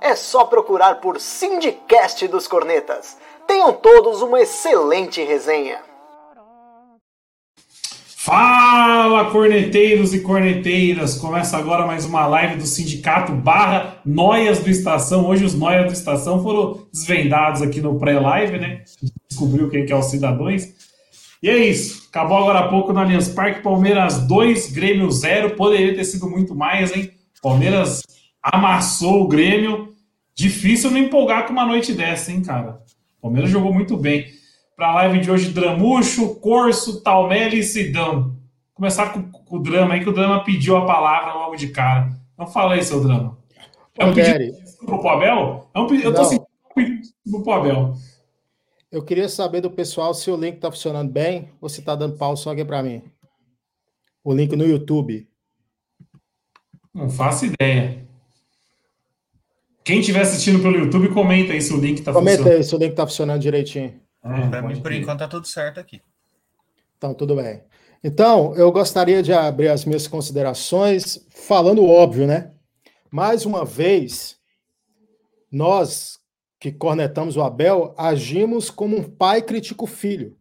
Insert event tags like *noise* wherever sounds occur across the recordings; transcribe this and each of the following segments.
é só procurar por Sindicast dos Cornetas. Tenham todos uma excelente resenha. Fala, corneteiros e corneteiras! Começa agora mais uma live do Sindicato barra Noias do Estação. Hoje os Noias do Estação foram desvendados aqui no pré-live, né? Descobriu quem que é os cidadãos. E é isso. Acabou agora há pouco no Allianz Parque. Palmeiras 2, Grêmio 0. Poderia ter sido muito mais, hein? Palmeiras amassou o Grêmio. Difícil não empolgar com uma noite dessa, hein, cara? O Palmeiras jogou muito bem. Para a live de hoje, Dramucho, Corso, Talmelli e Sidão. Começar com, com, o drama aí, que o drama pediu a palavra logo de cara. Então fala aí, seu drama. É um pedido pro Abel? É um, eu tô sentindo um pedido pro Abel. Eu queria saber do pessoal se o link tá funcionando bem ou se tá dando pau só aqui para mim. O link no YouTube. Não faço ideia. Quem estiver assistindo pelo YouTube, comenta aí se o link está funcionando. Comenta aí se o link está funcionando direitinho. É, para mim, por enquanto, está tudo certo aqui. Então, tudo bem. Então, eu gostaria de abrir as minhas considerações falando óbvio, né? Mais uma vez, nós que cornetamos o Abel, agimos como um pai critica o filho.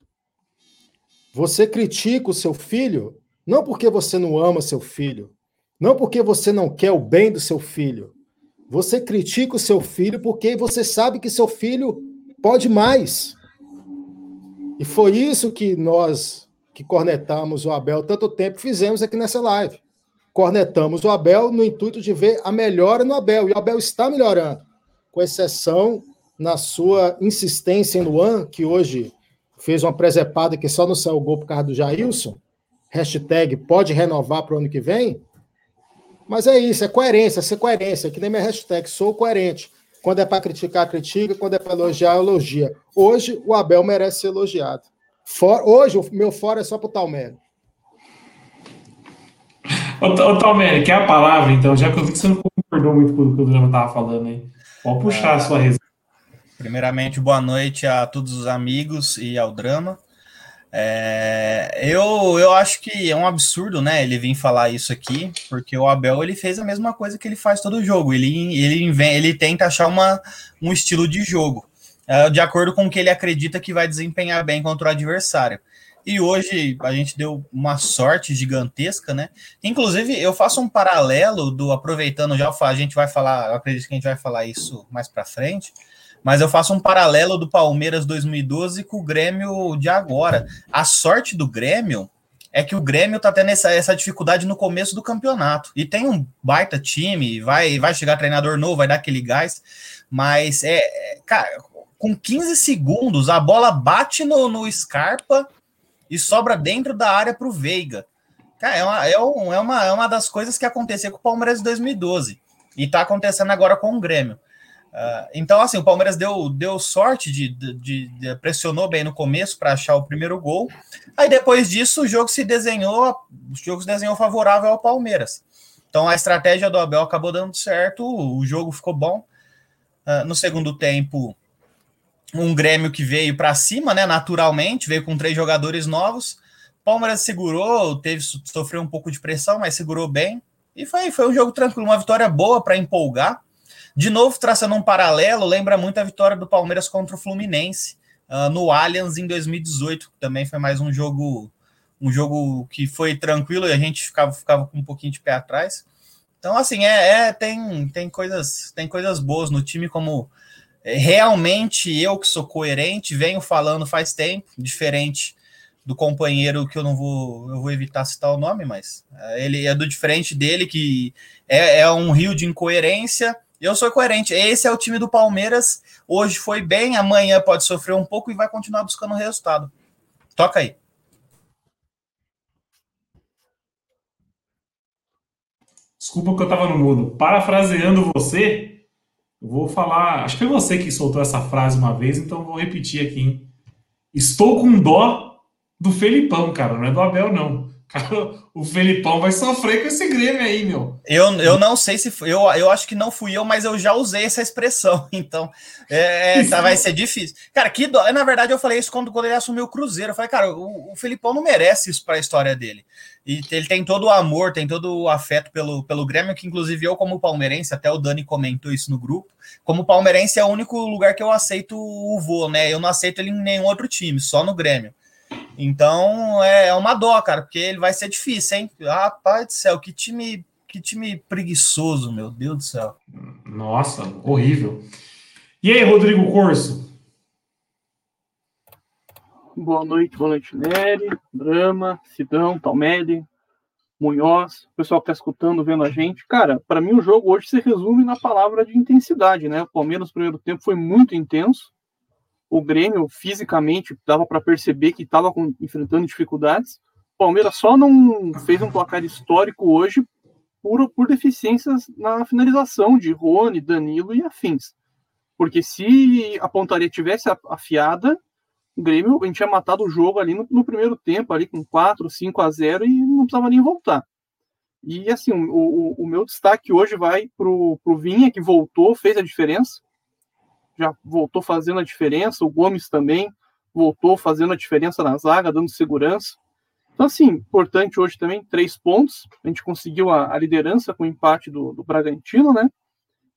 Você critica o seu filho não porque você não ama seu filho, não porque você não quer o bem do seu filho, você critica o seu filho porque você sabe que seu filho pode mais. E foi isso que nós, que cornetamos o Abel tanto tempo, fizemos aqui nessa live. Cornetamos o Abel no intuito de ver a melhora no Abel. E o Abel está melhorando, com exceção na sua insistência em Luan, que hoje fez uma presepada que só não saiu o gol por causa do Jailson. Hashtag pode renovar para o ano que vem. Mas é isso, é coerência, ser coerência, que nem minha hashtag, sou coerente. Quando é para criticar, critica, quando é para elogiar, elogia. Hoje, o Abel merece ser elogiado. For, hoje, o meu fora é só para o Talmério. Ô, Talmério, quer a palavra, então? Já que eu vi que você não concordou muito com o que o Drama estava falando aí. Pode puxar a sua resenha. Primeiramente, boa noite a todos os amigos e ao Drama. É, eu, eu acho que é um absurdo, né? Ele vir falar isso aqui, porque o Abel ele fez a mesma coisa que ele faz todo jogo. Ele, ele, ele tenta achar uma, um estilo de jogo é, de acordo com o que ele acredita que vai desempenhar bem contra o adversário. E hoje a gente deu uma sorte gigantesca, né? Inclusive, eu faço um paralelo do aproveitando já a gente vai falar, acredito que a gente vai falar isso mais para frente mas eu faço um paralelo do Palmeiras 2012 com o Grêmio de agora. A sorte do Grêmio é que o Grêmio tá tendo essa, essa dificuldade no começo do campeonato. E tem um baita time, vai, vai chegar treinador novo, vai dar aquele gás, mas é, é cara, com 15 segundos a bola bate no, no Scarpa e sobra dentro da área para o Veiga. Cara, é uma, é, um, é, uma, é uma das coisas que aconteceu com o Palmeiras em 2012 e tá acontecendo agora com o Grêmio. Uh, então, assim, o Palmeiras deu, deu sorte de, de, de pressionou bem no começo para achar o primeiro gol. Aí depois disso, o jogo se desenhou, o jogo se desenhou favorável ao Palmeiras. Então a estratégia do Abel acabou dando certo, o jogo ficou bom. Uh, no segundo tempo, um Grêmio que veio para cima, né? Naturalmente, veio com três jogadores novos. Palmeiras segurou, teve sofreu um pouco de pressão, mas segurou bem. E foi, foi um jogo tranquilo, uma vitória boa para empolgar. De novo, traçando um paralelo, lembra muito a vitória do Palmeiras contra o Fluminense uh, no Allianz em 2018, que também foi mais um jogo um jogo que foi tranquilo e a gente ficava, ficava com um pouquinho de pé atrás. Então, assim, é, é tem, tem, coisas, tem coisas boas no time, como é, realmente eu que sou coerente, venho falando faz tempo, diferente do companheiro que eu não vou, eu vou evitar citar o nome, mas uh, ele é do diferente dele, que é, é um rio de incoerência eu sou coerente. Esse é o time do Palmeiras. Hoje foi bem, amanhã pode sofrer um pouco e vai continuar buscando resultado. Toca aí. Desculpa que eu estava no mudo. Parafraseando você, Eu vou falar. Acho que foi você que soltou essa frase uma vez, então vou repetir aqui. Hein? Estou com dó do Felipão, cara. Não é do Abel, não. Cara, o Felipão vai sofrer com esse Grêmio aí, meu. Eu, eu não sei se foi, eu, eu acho que não fui eu, mas eu já usei essa expressão, *laughs* então é, é, tá, vai ser difícil. Cara, que. Na verdade, eu falei isso quando, quando ele assumiu o Cruzeiro. Eu falei, cara, o, o Felipão não merece isso para a história dele. E ele tem todo o amor, tem todo o afeto pelo, pelo Grêmio, que inclusive eu, como palmeirense, até o Dani comentou isso no grupo. Como palmeirense, é o único lugar que eu aceito o voo, né? Eu não aceito ele em nenhum outro time, só no Grêmio. Então é, é uma dó, cara, porque ele vai ser difícil, hein? Rapaz do céu, que time, que time preguiçoso, meu Deus do céu. Nossa, horrível. E aí, Rodrigo Corso? Boa noite, boa noite, Nery, Drama, Sidão, Talmelli, Munhoz, o pessoal que tá escutando, vendo a gente. Cara, para mim o jogo hoje se resume na palavra de intensidade, né? O Palmeiras no primeiro tempo foi muito intenso, o Grêmio fisicamente dava para perceber que estava enfrentando dificuldades. O Palmeiras só não fez um placar histórico hoje por, por deficiências na finalização de Rony, Danilo e afins. Porque se a pontaria tivesse afiada, o Grêmio, a gente tinha matado o jogo ali no, no primeiro tempo, ali com 4, 5 a 0 e não precisava nem voltar. E assim, o, o, o meu destaque hoje vai para o Vinha, que voltou, fez a diferença já voltou fazendo a diferença, o Gomes também voltou fazendo a diferença na zaga, dando segurança. Então, assim, importante hoje também, três pontos. A gente conseguiu a, a liderança com o empate do, do, Bragantino, né?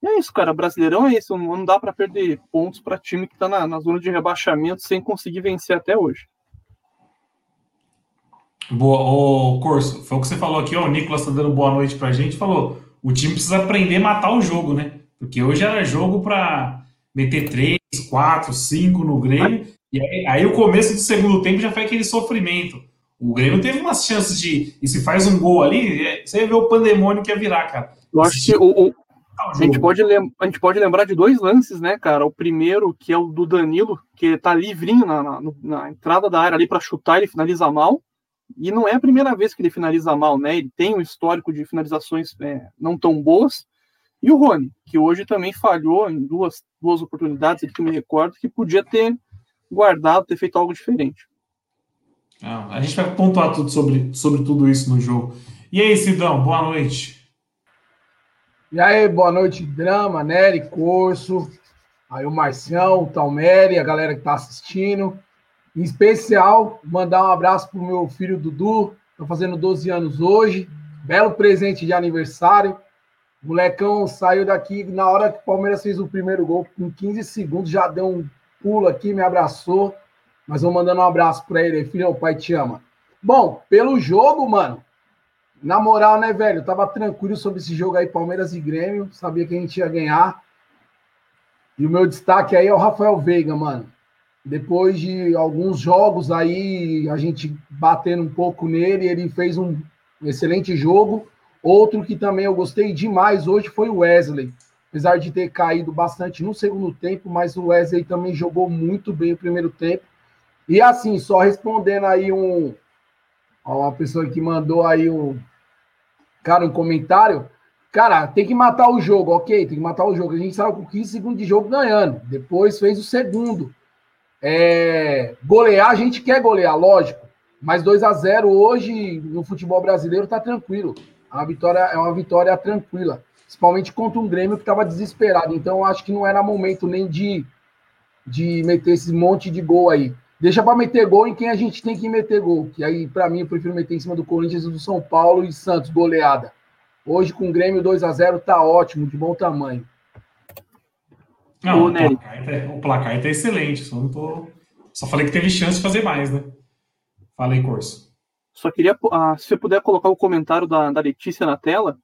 E é isso, cara. Brasileirão é isso. Não, dá para perder pontos para time que está na, na zona de rebaixamento sem conseguir vencer até hoje. Boa, o Corso, foi o que você falou aqui, ó, o Nicolas tá dando boa noite pra gente, falou, o time precisa aprender a matar o jogo, né? Porque hoje era jogo para meter três, quatro, cinco no Grêmio. E aí, aí, o começo do segundo tempo já foi aquele sofrimento. O Grêmio teve umas chances de. E se faz um gol ali, é, você vê o pandemônio que ia virar, cara. Eu acho que o, o, a, gente pode a gente pode lembrar de dois lances, né, cara? O primeiro, que é o do Danilo, que tá livrinho na, na, na entrada da área ali para chutar, ele finaliza mal. E não é a primeira vez que ele finaliza mal, né? Ele tem um histórico de finalizações é, não tão boas. E o Rony, que hoje também falhou em duas, duas oportunidades, que me recordo, que podia ter guardado, ter feito algo diferente. Ah, a gente vai pontuar tudo sobre, sobre tudo isso no jogo. E aí, Sidão, boa noite. E aí, boa noite, Drama, Nery, Corso, aí o Marcião, o Talmeri, a galera que está assistindo. Em especial, mandar um abraço pro meu filho Dudu, está fazendo 12 anos hoje. Belo presente de aniversário. Molecão saiu daqui na hora que o Palmeiras fez o primeiro gol, com 15 segundos, já deu um pulo aqui, me abraçou. Mas vou mandando um abraço para ele. Filho, o pai te ama. Bom, pelo jogo, mano, na moral, né, velho? Eu tava tranquilo sobre esse jogo aí, Palmeiras e Grêmio. Sabia que a gente ia ganhar. E o meu destaque aí é o Rafael Veiga, mano. Depois de alguns jogos aí, a gente batendo um pouco nele, ele fez um excelente jogo. Outro que também eu gostei demais hoje foi o Wesley. Apesar de ter caído bastante no segundo tempo, mas o Wesley também jogou muito bem o primeiro tempo. E assim, só respondendo aí um. Uma pessoa que mandou aí um. Cara, um comentário. Cara, tem que matar o jogo, ok? Tem que matar o jogo. A gente saiu com 15 segundos de jogo ganhando. Depois fez o segundo. É... Golear, a gente quer golear, lógico. Mas 2 a 0 hoje no futebol brasileiro tá tranquilo. A vitória é uma vitória tranquila, principalmente contra um Grêmio que estava desesperado. Então, acho que não era momento nem de, de meter esse monte de gol aí. Deixa para meter gol em quem a gente tem que meter gol. Que aí, para mim, eu prefiro meter em cima do Corinthians e do São Paulo e Santos, goleada. Hoje, com o Grêmio 2 a 0 tá ótimo, de bom tamanho. Não, o, placar tá, o placar tá excelente. Só, não tô... só falei que teve chance de fazer mais, né? Falei, Corso. Só queria, ah, se você puder colocar o comentário da, da Letícia na tela.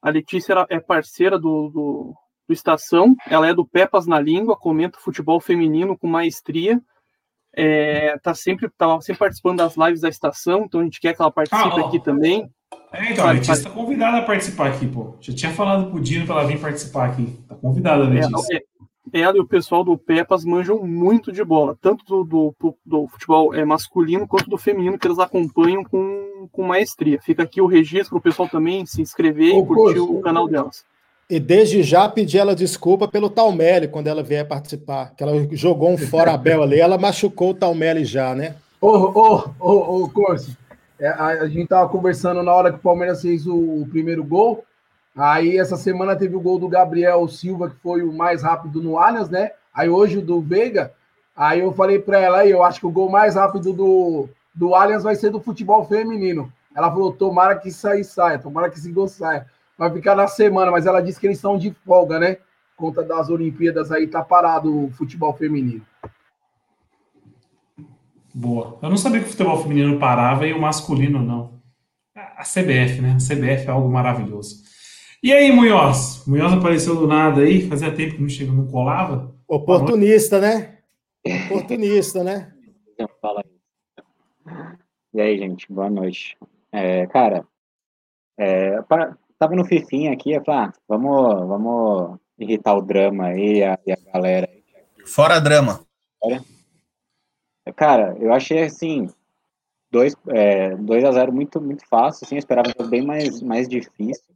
A Letícia é parceira do, do, do, Estação, ela é do Pepas na Língua, comenta futebol feminino com maestria. É, tá sempre, tá sempre participando das lives da Estação, então a gente quer que ela participe ah, aqui também. É, então, a Letícia está convidada a participar aqui, pô. Já tinha falado pro Dino para ela vir participar aqui. Tá convidada, Letícia. É, ela e o pessoal do Pepas manjam muito de bola, tanto do, do, do, futebol é, masculino quanto do feminino, que eles acompanham com, com maestria. Fica aqui o registro para o pessoal também se inscrever Ô, e curtir o canal delas. E desde já pedi ela desculpa pelo Talmelli quando ela vier participar, que ela jogou um fora *laughs* Abel ali, ela machucou o Talmelli já, né? Ô, ô, ô, ô, Corso, é, a, a, gente tava conversando na hora que o Palmeiras fez o, o, primeiro gol. Aí essa semana teve o gol do Gabriel Silva, que foi o mais rápido no Allianz, né? Aí hoje o do Veiga. Aí eu falei para ela aí, eu acho que o gol mais rápido do, do Allianz vai ser do futebol feminino. Ela falou: tomara que isso aí saia, tomara que esse gol saia vai ficar na semana, mas ela disse que eles estão de folga, né? Conta das Olimpíadas aí, tá parado o futebol feminino. Boa. Eu não sabia que o futebol feminino parava e o masculino não. A CBF, né? A CBF é algo maravilhoso. E aí, Munhoz? Munhoz apareceu do nada aí, fazia tempo que não chega, não colava. Oportunista, né? Oportunista, né? Fala aí. E aí, gente, boa noite. É, cara, é, tava no Fifinha aqui, eu falei, ah, vamos, vamos irritar o drama aí a, e a galera. Fora drama. Cara, eu achei assim, 2 é, dois a 0 muito, muito fácil, assim, eu esperava bem mais, mais difícil.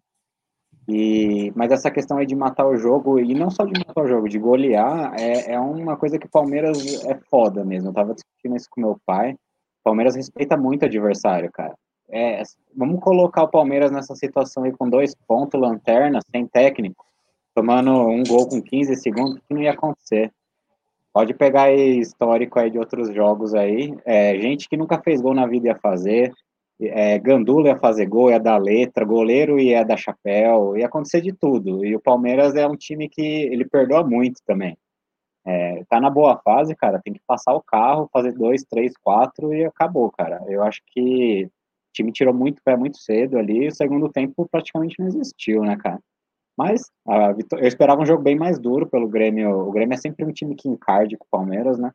E, mas essa questão aí de matar o jogo, e não só de matar o jogo, de golear, é, é uma coisa que o Palmeiras é foda mesmo. Eu tava discutindo isso com meu pai. O Palmeiras respeita muito o adversário, cara é, vamos colocar o Palmeiras nessa situação aí com dois pontos, lanterna, sem técnico, tomando um gol com 15 segundos, que não ia acontecer. Pode pegar aí histórico aí de outros jogos aí, é, gente que nunca fez gol na vida ia fazer, é, Gandula ia fazer gol, ia dar letra, goleiro ia dar chapéu, ia acontecer de tudo. E o Palmeiras é um time que ele perdoa muito também. É, tá na boa fase, cara, tem que passar o carro, fazer dois, três, quatro e acabou, cara. Eu acho que time tirou muito pé muito cedo ali, o segundo tempo praticamente não existiu, né, cara? Mas eu esperava um jogo bem mais duro pelo Grêmio. O Grêmio é sempre um time que encarde com o Palmeiras, né?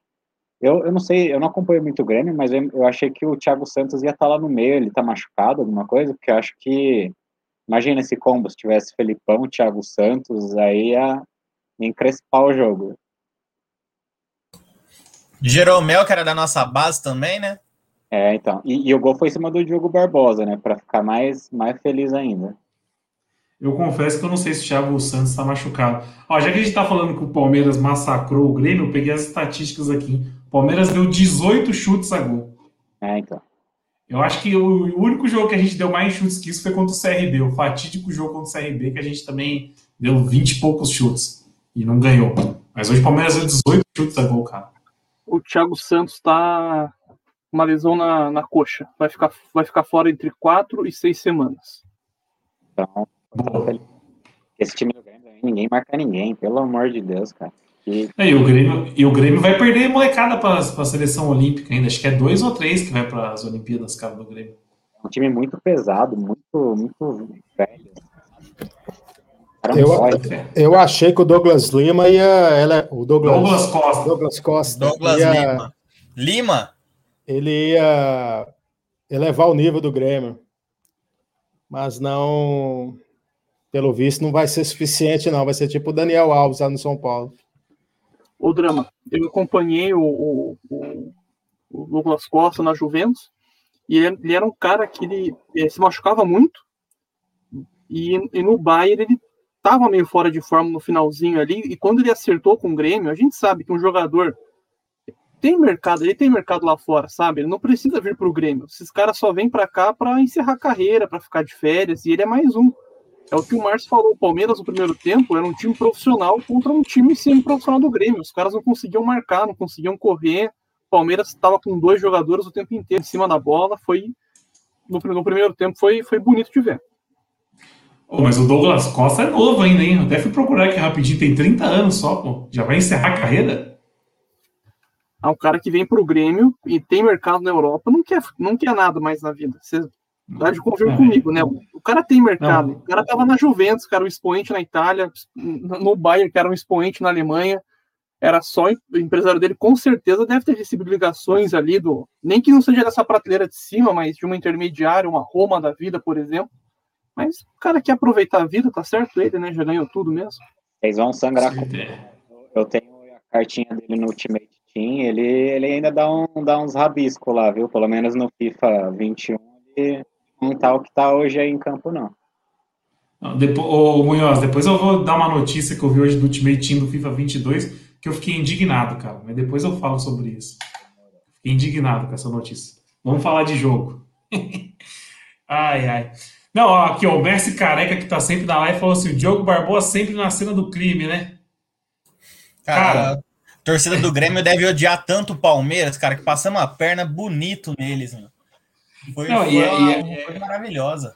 Eu, eu não sei, eu não acompanho muito o Grêmio, mas eu, eu achei que o Thiago Santos ia estar tá lá no meio, ele tá machucado, alguma coisa, porque eu acho que. Imagina esse combo, se tivesse Felipão, Thiago Santos, aí ia encrespar o jogo. Jeromel, que era da nossa base também, né? É, então. E, e, o gol foi em cima do Diogo Barbosa, né? Para ficar mais, mais feliz ainda. Eu confesso que eu não sei se o Thiago Santos está machucado. Ó, já que a gente está falando que o Palmeiras massacrou o Grêmio, eu peguei as estatísticas aqui. O Palmeiras deu 18 chutes a gol. É, então. Eu acho que o único jogo que a gente deu mais chutes que isso foi contra o CRB. O fatídico jogo contra o CRB, que a gente também deu 20 e poucos chutes. E não ganhou. Mas hoje o Palmeiras deu 18 chutes a gol, cara. O Thiago Santos está uma lesão na, na coxa. Vai ficar, vai ficar fora entre quatro e seis semanas. Então, esse time do Grêmio, ninguém marca ninguém, pelo amor de Deus, cara. E, é, e, o, Grêmio, e o Grêmio vai perder molecada para a seleção olímpica ainda. Acho que é dois ou três que vai para as Olimpíadas, cara, do Grêmio. É um time muito pesado, muito, muito velho. Eu, eu achei que o Douglas Lima ia. Ela, o Douglas, Douglas Costa. Douglas Costa. Douglas ia, Lima. Lima? ele ia elevar o nível do Grêmio. Mas não, pelo visto, não vai ser suficiente, não. Vai ser tipo o Daniel Alves lá no São Paulo. O drama. Eu acompanhei o, o, o, o Douglas Costa na Juventus e ele, ele, era um cara que ele, ele se machucava muito e, e no Bayern ele estava meio fora de forma no finalzinho ali e quando ele acertou com o Grêmio, a gente sabe que um jogador tem mercado, ele tem mercado lá fora, sabe? Ele não precisa vir para o Grêmio. Esses caras só vêm para cá para encerrar a carreira, para ficar de férias, e ele é mais um. É o que o Márcio falou, o Palmeiras no primeiro tempo era um time profissional contra um time semi-profissional do Grêmio. Os caras não conseguiam marcar, não conseguiam correr. O Palmeiras estava com dois jogadores o tempo inteiro em cima da bola. Foi no, no primeiro tempo foi, foi bonito de ver. Oh, mas o Douglas Costa é novo ainda, hein? até fui procurar aqui rapidinho, tem 30 anos só, pô. Já vai encerrar a carreira? a um cara que vem para o Grêmio e tem mercado na Europa, não quer, não quer nada mais na vida. Você dá de convir comigo, né? O cara tem mercado. Não. O cara tava na Juventus, cara, um expoente na Itália, no Bayern, que era um expoente na Alemanha. Era só o empresário dele, com certeza deve ter recebido ligações ali do. Nem que não seja dessa prateleira de cima, mas de uma intermediária, uma Roma da vida, por exemplo. Mas o cara quer aproveitar a vida, tá certo ele, né? Já ganhou tudo mesmo. Eles vão sangrar com. Eu tenho a cartinha dele no Ultimate Sim, ele, ele ainda dá, um, dá uns rabiscos lá, viu? Pelo menos no FIFA 21 ele não tá o que tá hoje aí em campo, não. Depois, ô, Munhoz, depois eu vou dar uma notícia que eu vi hoje do Ultimate Team do FIFA 22, que eu fiquei indignado, cara. Mas depois eu falo sobre isso. Fiquei indignado com essa notícia. Vamos falar de jogo. *laughs* ai, ai. Não, ó, aqui, ó, o Messi Careca, que tá sempre na live, falou assim: o Diogo Barbosa sempre na cena do crime, né? Cara, cara a torcida do Grêmio deve odiar tanto o Palmeiras, cara, que passamos uma perna bonito neles, mano. Foi, Não, foi, e, é, uma, e, é, maravilhosa.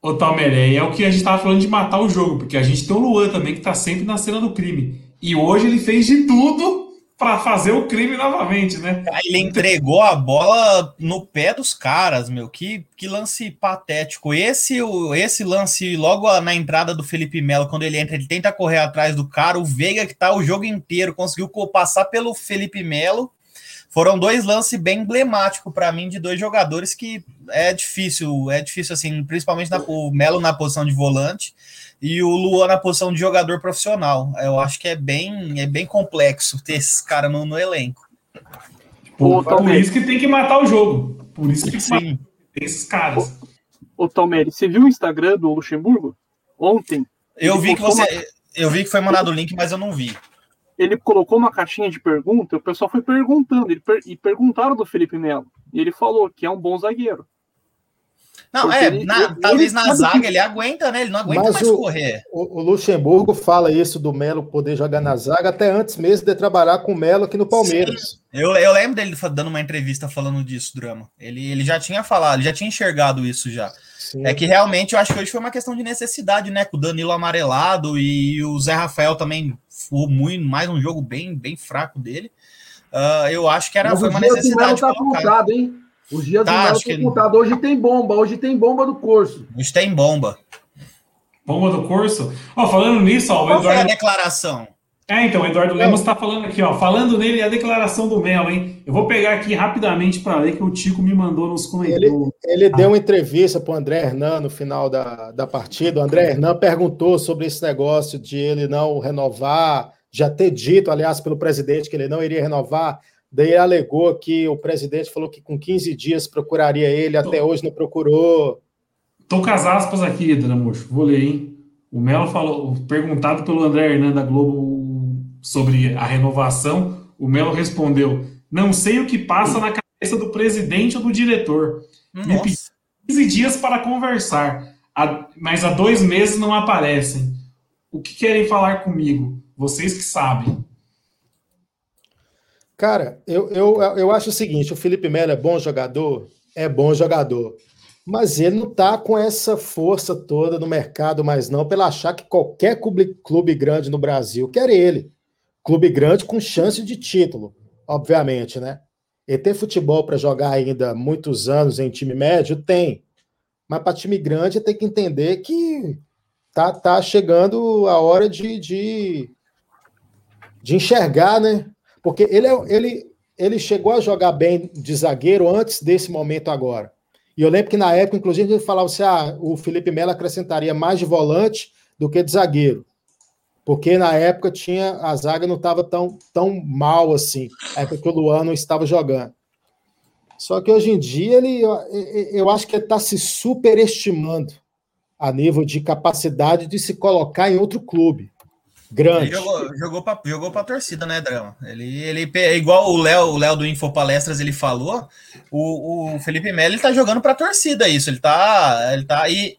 Ô, Talmeré, é o que a gente tava falando de matar o jogo, porque a gente tem o Luan também, que tá sempre na cena do crime. E hoje ele fez de tudo para fazer o crime novamente, né? Ele entregou a bola no pé dos caras, meu. Que, que lance patético. Esse, esse lance logo na entrada do Felipe Melo, quando ele entra, ele tenta correr atrás do cara. O Veiga, que tá o jogo inteiro, conseguiu passar pelo Felipe Melo. Foram dois lances bem emblemáticos para mim de dois jogadores que é difícil, é difícil assim, principalmente na, o Melo na posição de volante e o Luan na posição de jogador profissional. Eu acho que é bem, é bem complexo ter esses caras no, no, elenco. Por, por isso que tem que matar o jogo. Por isso que Sim. tem esses caras. Ô, ô Tomeri, você viu o Instagram do Luxemburgo? Ontem? Eu vi que você. Uma... Eu vi que foi mandado o link, mas eu não vi. Ele colocou uma caixinha de pergunta, o pessoal foi perguntando, ele per... e perguntaram do Felipe Melo. E ele falou que é um bom zagueiro. Não, é, ele, na, ele, talvez ele na zaga que... ele aguenta, né? Ele não aguenta Mas mais o, correr. O, o, Luxemburgo fala isso do Melo poder jogar na zaga até antes mesmo de trabalhar com o Melo aqui no Palmeiras. Eu, eu lembro dele dando uma entrevista falando disso, Drama. Ele, ele já tinha falado, ele já tinha enxergado isso já. Sim. É que realmente eu acho que hoje foi uma questão de necessidade, né? Com o Danilo amarelado e o Zé Rafael também foi muito, mais um jogo bem, bem fraco dele. Uh, eu acho que era, foi uma necessidade. Tá contado, hein? Os dias tá, do Melo contados. Hoje tem bomba, hoje tem bomba do curso. Hoje tem bomba. Bomba do curso? Ó, falando nisso, ó, o Qual Eduardo... foi a declaração? É, então, o Eduardo Lemos está falando aqui, ó. Falando nele, a declaração do Melo, hein? Eu vou pegar aqui rapidamente para ler que o Tico me mandou nos comentários. Ele, ele deu uma entrevista para o André Hernan no final da, da partida. O André Hernan perguntou sobre esse negócio de ele não renovar, já ter dito, aliás, pelo presidente, que ele não iria renovar. Daí alegou que o presidente falou que com 15 dias procuraria ele, até hoje não procurou. Tô com as aspas aqui, Dramuxo. Vou ler, hein? O Melo falou, perguntado pelo André Hernan da Globo sobre a renovação, o Melo respondeu: Não sei o que passa na cabeça do presidente ou do diretor. Nossa. Me pedi 15 dias para conversar, mas há dois meses não aparecem. O que querem falar comigo? Vocês que sabem. Cara, eu, eu, eu acho o seguinte: o Felipe Melo é bom jogador? É bom jogador. Mas ele não está com essa força toda no mercado mais não, pela achar que qualquer clube, clube grande no Brasil quer ele. Clube grande com chance de título, obviamente, né? Ele tem futebol para jogar ainda muitos anos em time médio? Tem. Mas para time grande tem que entender que tá, tá chegando a hora de, de, de enxergar, né? Porque ele, é, ele, ele chegou a jogar bem de zagueiro antes desse momento agora. E eu lembro que na época, inclusive, ele falava assim: ah, o Felipe Melo acrescentaria mais de volante do que de zagueiro. Porque na época tinha a zaga não estava tão, tão mal assim, na época que o Luan não estava jogando. Só que hoje em dia ele, eu acho que ele está se superestimando a nível de capacidade de se colocar em outro clube. Grande. Ele jogou, jogou para pra torcida, né, Drama? Ele, ele, igual o Léo, o Léo do Info Palestras, ele falou, o, o Felipe Melo ele tá jogando pra torcida isso. Ele tá, ele tá aí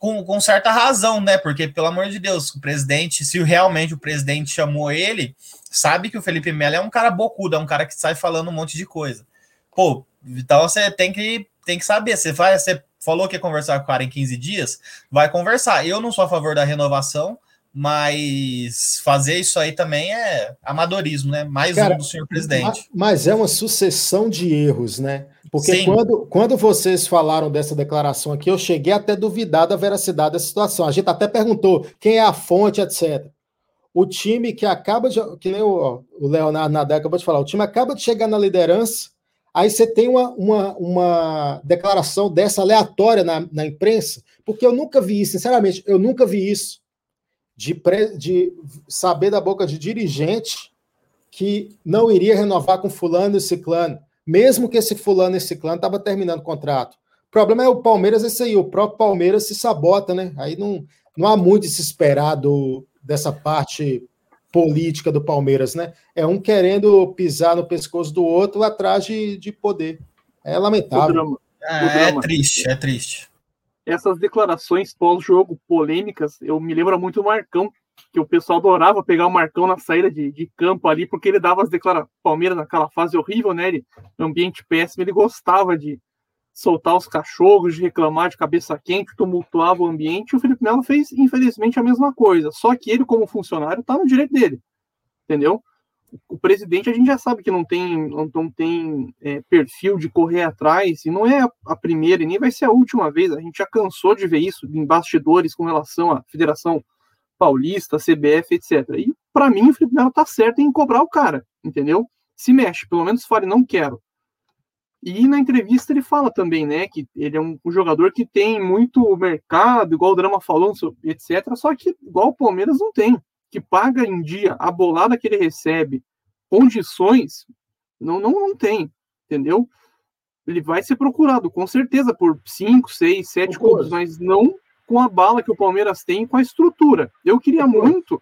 com, com certa razão, né? Porque, pelo amor de Deus, o presidente, se realmente o presidente chamou ele, sabe que o Felipe Melo é um cara bocudo, é um cara que sai falando um monte de coisa. Pô, então você tem que, tem que saber. Você vai, você falou que ia conversar com o cara em 15 dias, vai conversar. Eu não sou a favor da renovação mas fazer isso aí também é amadorismo, né? Mais Cara, um do senhor presidente. Mas é uma sucessão de erros, né? Porque quando, quando vocês falaram dessa declaração aqui, eu cheguei até a duvidar da veracidade da situação. A gente até perguntou quem é a fonte, etc. O time que acaba de. Que nem o, o Leonardo Nadal acabou de falar, o time acaba de chegar na liderança, aí você tem uma, uma, uma declaração dessa aleatória na, na imprensa, porque eu nunca vi isso, sinceramente, eu nunca vi isso de, pre, de saber da boca de dirigente que não iria renovar com fulano e ciclano, mesmo que esse fulano e ciclano estava terminando o contrato. O problema é o Palmeiras, esse aí, o próprio Palmeiras se sabota, né? Aí não, não há muito se esperar do, dessa parte política do Palmeiras, né? É um querendo pisar no pescoço do outro atrás de, de poder. É lamentável. É, é triste, é triste. Essas declarações pós-jogo polêmicas, eu me lembro muito do Marcão, que o pessoal adorava pegar o Marcão na saída de, de campo ali, porque ele dava as declarações. Palmeiras naquela fase horrível, né? Ele, ambiente péssimo, ele gostava de soltar os cachorros, de reclamar de cabeça quente, tumultuava o ambiente. O Felipe Melo fez, infelizmente, a mesma coisa. Só que ele, como funcionário, tá no direito dele. Entendeu? O presidente a gente já sabe que não tem, não tem é, perfil de correr atrás, e não é a primeira e nem vai ser a última vez. A gente já cansou de ver isso em bastidores com relação à Federação Paulista, CBF, etc. E para mim o Felipe Melo tá certo em cobrar o cara, entendeu? Se mexe, pelo menos fale, não quero. E na entrevista ele fala também, né, que ele é um, um, jogador que tem muito mercado, igual o Drama falou, etc. Só que igual o Palmeiras não tem, que paga em dia a bolada que ele recebe, condições, não, não, não tem, entendeu? Ele vai ser procurado, com certeza, por 5, 6, 7 clubes, mas não com a bala que o Palmeiras tem, com a estrutura. Eu queria muito,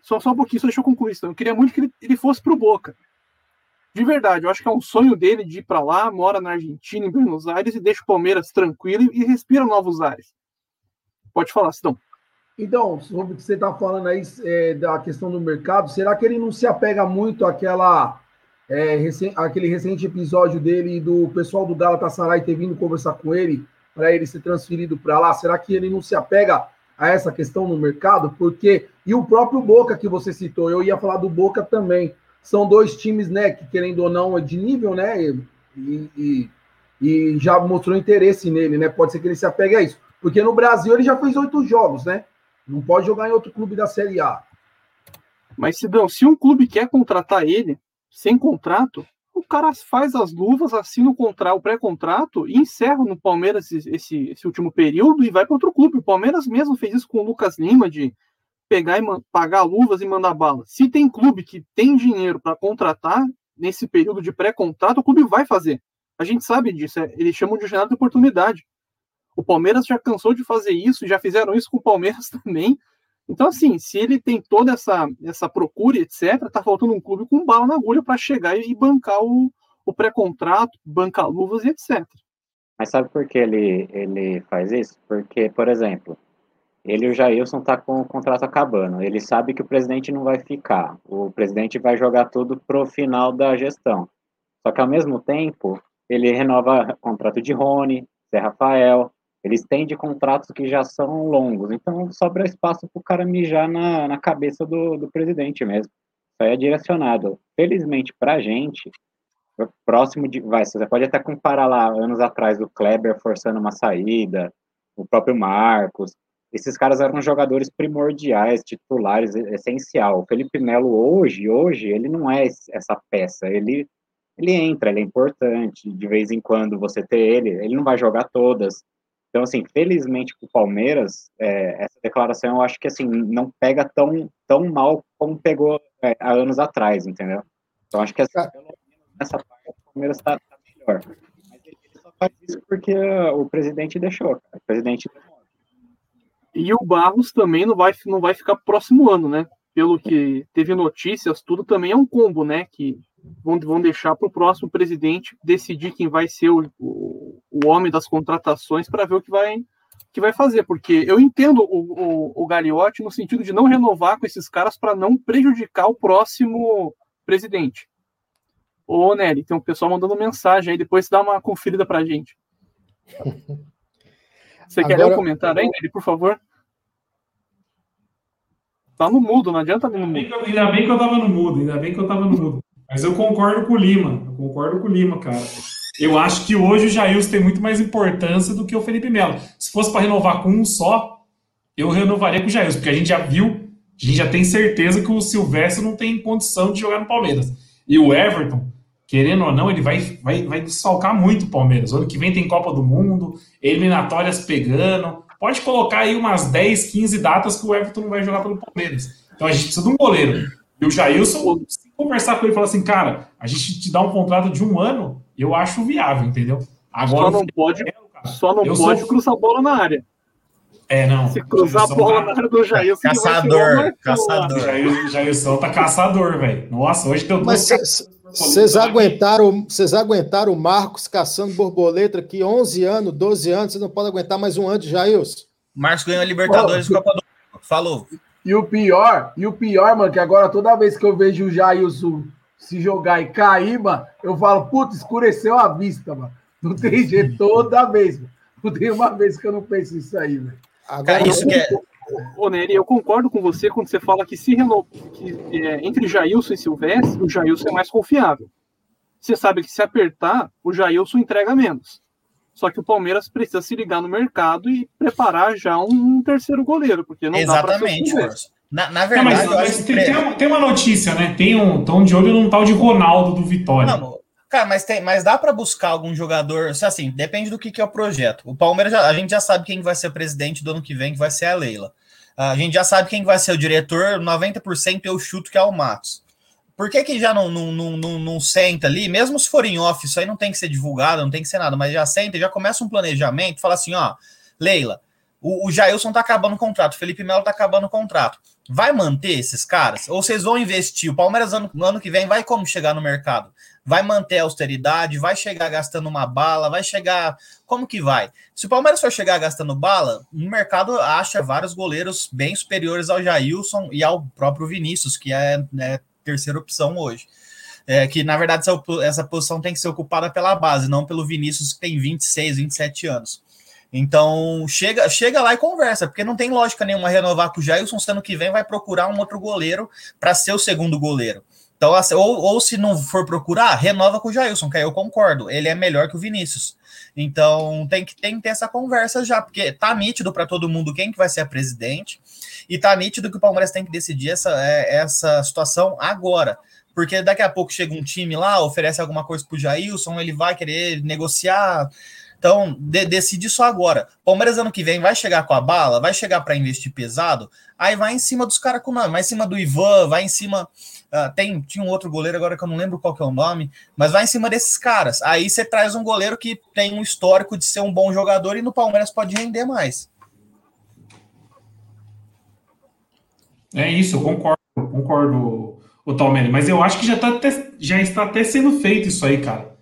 só, só um pouquinho, só deixa eu concluir isso. Eu queria muito que ele, ele fosse pro Boca. De verdade, eu acho que é um sonho dele de ir para lá, mora na Argentina, em Buenos Aires, e deixa o Palmeiras tranquilo e, e respira novos ares. Pode falar, Sidão. Então, sobre o que você está falando aí é, da questão do mercado, será que ele não se apega muito àquela, é, recém, aquele recente episódio dele do pessoal do Galatasaray ter vindo conversar com ele para ele ser transferido para lá? Será que ele não se apega a essa questão no mercado? Porque, e o próprio Boca que você citou, eu ia falar do Boca também. São dois times, né, que querendo ou não, é de nível, né, e, e, e já mostrou interesse nele, né? Pode ser que ele se apegue a isso. Porque no Brasil ele já fez oito jogos, né? Não pode jogar em outro clube da Série A. Mas, Sidão, se um clube quer contratar ele sem contrato, o cara faz as luvas, assina o, contra, o pré-contrato e encerra no Palmeiras esse, esse, esse último período e vai para outro clube. O Palmeiras mesmo fez isso com o Lucas Lima, de pegar e pagar luvas e mandar bala. Se tem clube que tem dinheiro para contratar nesse período de pré-contrato, o clube vai fazer. A gente sabe disso, é, eles chamam de janela de oportunidade. O Palmeiras já cansou de fazer isso, já fizeram isso com o Palmeiras *laughs* também. Então, assim, se ele tem toda essa, essa procura, etc., tá faltando um clube com bala na agulha para chegar e bancar o, o pré-contrato, bancar luvas e etc. Mas sabe por que ele, ele faz isso? Porque, por exemplo, ele e o Jailson tá com o contrato acabando. Ele sabe que o presidente não vai ficar. O presidente vai jogar tudo pro final da gestão. Só que ao mesmo tempo, ele renova contrato de Rony, Zé Rafael, eles têm de contratos que já são longos, então sobra espaço para o cara mijar na, na cabeça do, do presidente mesmo. Isso aí é direcionado. Felizmente para a gente, próximo de. Vai, você pode até comparar lá anos atrás o Kleber forçando uma saída, o próprio Marcos. Esses caras eram jogadores primordiais, titulares, essencial. O Felipe Melo hoje, hoje, ele não é essa peça. Ele, ele entra, ele é importante. De vez em quando você ter ele, ele não vai jogar todas então, assim, felizmente para o Palmeiras, é, essa declaração eu acho que assim não pega tão, tão mal como pegou é, há anos atrás, entendeu? Então, acho que assim, pelo menos nessa parte o Palmeiras está tá melhor. Mas ele só faz isso porque o presidente deixou, cara. O presidente E o Barros também não vai, não vai ficar próximo ano, né? Pelo que teve notícias, tudo também é um combo, né? Que vão, vão deixar para o próximo presidente decidir quem vai ser o, o, o homem das contratações para ver o que vai, que vai fazer, porque eu entendo o, o, o Gagliotti no sentido de não renovar com esses caras para não prejudicar o próximo presidente. Ô, Nery, tem um pessoal mandando mensagem aí, depois dá uma conferida para a gente. *laughs* Você Agora, quer ler o comentário aí, Nery, por favor? Tá no mudo, não adianta no mudo. Ainda bem que eu tava no mudo, ainda bem que eu tava no mudo. Mas eu concordo com o Lima, eu concordo com o Lima, cara. Eu acho que hoje o Jailson tem muito mais importância do que o Felipe Melo. Se fosse para renovar com um só, eu renovaria com o Jailson, porque a gente já viu, a gente já tem certeza que o Silvestre não tem condição de jogar no Palmeiras. E o Everton, querendo ou não, ele vai, vai, vai desfalcar muito o Palmeiras. Ano que vem tem Copa do Mundo, eliminatórias pegando. Pode colocar aí umas 10, 15 datas que o Everton não vai jogar pelo Palmeiras. Então a gente precisa de um goleiro. E o Jailson, se conversar com ele e falar assim, cara, a gente te dá um contrato de um ano, eu acho viável, entendeu? Agora, Só não pode Só não Eu pode sou- cruzar a bola na área. É, não. Se cruzar a bola tá- na área do Jair, Caçador, caçador. Jair- Jailson tá caçador, velho. Nossa, hoje deu Mas vocês aguentaram, vocês aguentaram o Marcos caçando borboleta aqui 11 anos, 12 anos, vocês não podem aguentar mais um ano de Jailson. Marcos ganhou a Libertadores e Copa do Mundo. Falou. E o pior, e o pior, mano, que agora toda vez que eu vejo o Jailson se jogar e cair, mano, eu falo, puta, escureceu a vista, mano. Não tem jeito, toda vez, mano. Não tem uma vez que eu não penso isso aí, velho. Agora, Cara, isso que é. Ô, Nery, eu concordo com você quando você fala que se reno... que, é, entre Jailson e Silvestre, o Jailson é mais confiável. Você sabe que se apertar, o Jailson entrega menos. Só que o Palmeiras precisa se ligar no mercado e preparar já um terceiro goleiro, porque não dá pra ser o Exatamente, Silvestre. Orso. Na, na É, verdade, mas, eu mas acho tem, tem uma, tem uma notícia, né? Tem um. Tão de olho num tal de Ronaldo do Vitória. Não, cara, mas, tem, mas dá para buscar algum jogador. Assim, depende do que, que é o projeto. O Palmeiras, já- a gente já sabe quem vai ser presidente do ano que vem, que vai ser a Leila. A gente já sabe quem vai ser o diretor, 90% eu chuto que é o Matos. Por que, que já não, não, não, não, não senta ali, mesmo se for em off, isso aí não tem que ser divulgado, não tem que ser nada, mas já senta e já começa um planejamento, fala assim, ó, Leila, o, o Jailson tá acabando o contrato, o Felipe Melo tá acabando o contrato. Vai manter esses caras? Ou vocês vão investir? O Palmeiras ano, no ano que vem vai como chegar no mercado? Vai manter a austeridade? Vai chegar gastando uma bala? Vai chegar. Como que vai? Se o Palmeiras for chegar gastando bala, o mercado acha vários goleiros bem superiores ao Jailson e ao próprio Vinícius, que é né, terceira opção hoje. É, que na verdade essa, essa posição tem que ser ocupada pela base, não pelo Vinícius, que tem 26, 27 anos. Então, chega, chega lá e conversa, porque não tem lógica nenhuma renovar com o Jailson, sendo que vem vai procurar um outro goleiro para ser o segundo goleiro. Então, assim, ou, ou se não for procurar, renova com o Jailson, que aí eu concordo, ele é melhor que o Vinícius. Então, tem que, tem que ter essa conversa já, porque tá nítido para todo mundo quem que vai ser a presidente, e tá nítido que o Palmeiras tem que decidir essa, é, essa situação agora. Porque daqui a pouco chega um time lá, oferece alguma coisa pro Jailson, ele vai querer negociar. Então, de, decide só agora. Palmeiras ano que vem vai chegar com a bala, vai chegar para investir pesado, aí vai em cima dos caras com nome, vai em cima do Ivan, vai em cima. Uh, tem, tinha um outro goleiro agora que eu não lembro qual que é o nome, mas vai em cima desses caras. Aí você traz um goleiro que tem um histórico de ser um bom jogador e no Palmeiras pode render mais. É isso, eu concordo, concordo, o Talmere, mas eu acho que já, tá até, já está até sendo feito isso aí, cara.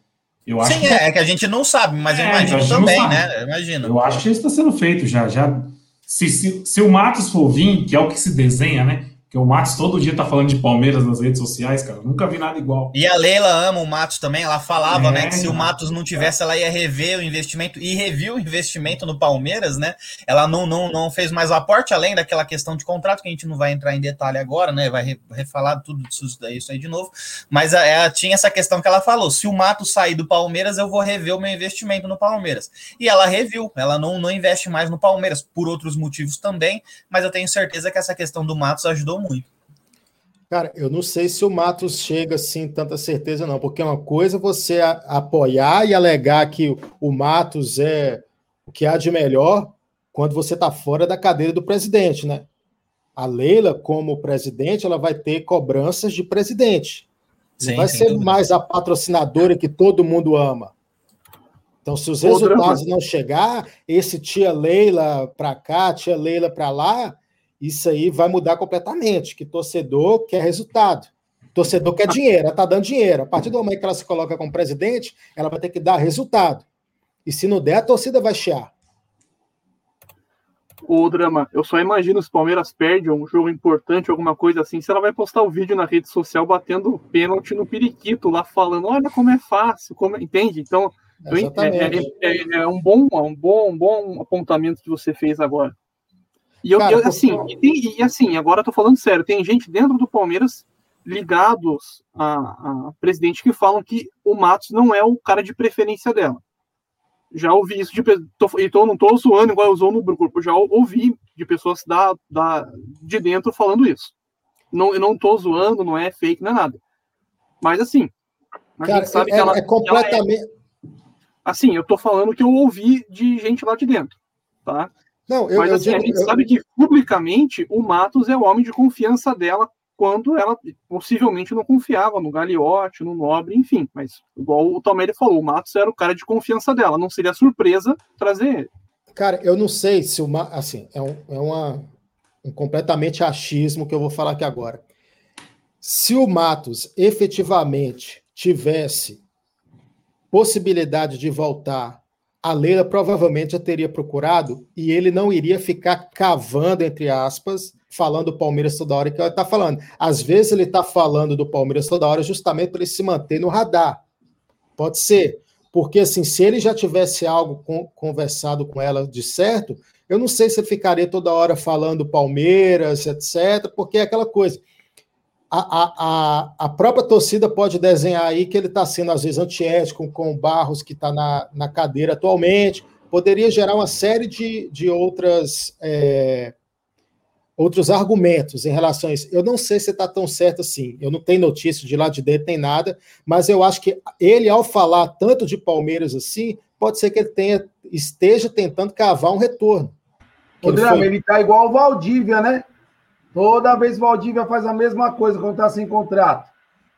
Eu acho Sim, que, é, é que a gente não sabe, mas eu É, imagino também, né? Imagina. eu acho que já está sendo feito já. já se, se, se o Matos for vir, que é o que se desenha, né? Porque o Matos todo dia tá falando de Palmeiras nas redes sociais, cara. Eu nunca vi nada igual. E a Leila ama o Matos também, ela falava, É, né, que se o. Matos não tivesse, ela ia rever o investimento, e reviu o investimento no Palmeiras, né, ela não, não, não fez mais o aporte, além daquela questão de contrato, que a gente não vai entrar em detalhe agora, né, vai re- refalar tudo isso isso aí de novo, mas a- ela tinha essa questão que ela falou, se o Matos sair do Palmeiras, eu vou rever o meu investimento no Palmeiras, e ela reviu, ela não, não investe mais no Palmeiras, por outros motivos também, mas eu tenho certeza que essa questão do Matos ajudou muito. Cara, eu não sei se o Matos chega assim, tanta certeza, não, porque uma coisa é você a- apoiar e alegar que o- o Matos é o que há de melhor quando você está fora da cadeira do presidente, né? A Leila, como presidente, ela vai ter cobranças de presidente. Não Sim, vai sem ser dúvida. mais a patrocinadora que todo mundo ama. Então, se os Ô, resultados não chegar, esse tia Leila para cá, tia Leila para lá, isso aí vai mudar completamente. Que torcedor quer resultado. Torcedor quer dinheiro, ela está dando dinheiro. A partir do momento que ela se coloca como presidente, ela vai ter que dar resultado. E se não der, a torcida vai chiar. Ô, Drama, eu só imagino se o Palmeiras perde um jogo importante, alguma coisa assim, se ela vai postar o vídeo na rede social batendo pênalti no periquito lá, falando, olha como é fácil, como é-" entende? Então, é, é- é- é um bom, um bom, um bom apontamento que você fez agora. E eu, Cara, eu, assim, e, tem- e assim, agora eu tô falando sério, tem gente dentro do Palmeiras ligados a, a presidente que falam que o Matos não é o cara de preferência dela. Já ouvi isso de tô, então não tô zoando igual eu usou no grupo, já ouvi de pessoas da, da, de dentro falando isso. Não, eu não tô zoando, não é fake, não é nada. Mas assim, a Cara, gente sabe é, que ela, é ela é completamente. assim, eu tô falando que eu ouvi de gente lá de dentro, tá? Não, eu, Mas eu assim, a gente eu- sabe que publicamente o Matos é o homem de confiança dela quando ela possivelmente não confiava no Gagliotti, no Nobre, enfim. Mas, igual o Talmere falou, o Matos era o cara de confiança dela. Não seria surpresa trazer ele. Cara, eu não sei se o assim, é, um, é uma, um completamente achismo que eu vou falar aqui agora. Se o Matos efetivamente tivesse possibilidade de voltar, a Leila provavelmente já teria procurado e ele não iria ficar cavando, entre aspas, falando do Palmeiras toda hora que ele está falando. Às vezes ele está falando do Palmeiras toda hora justamente para ele se manter no radar. Pode ser. Porque, assim, se ele já tivesse algo com, conversado com ela de certo, eu não sei se ele ficaria toda hora falando Palmeiras, etc., porque é aquela coisa. A, a, a, própria torcida pode desenhar aí que ele está sendo, às vezes, antiético com o Barros, que está na, na cadeira atualmente. Poderia gerar uma série de, de outras. É, outros argumentos em relação a isso. Eu não sei se está tão certo assim. Eu não tenho notícia de lá de dentro nem nada, mas eu acho que ele, ao falar tanto de Palmeiras assim, pode ser que ele tenha, esteja tentando cavar um retorno. Rodrigo, ele está igual o Valdívia, né? Toda vez o Valdívia faz a mesma coisa quando está sem contrato.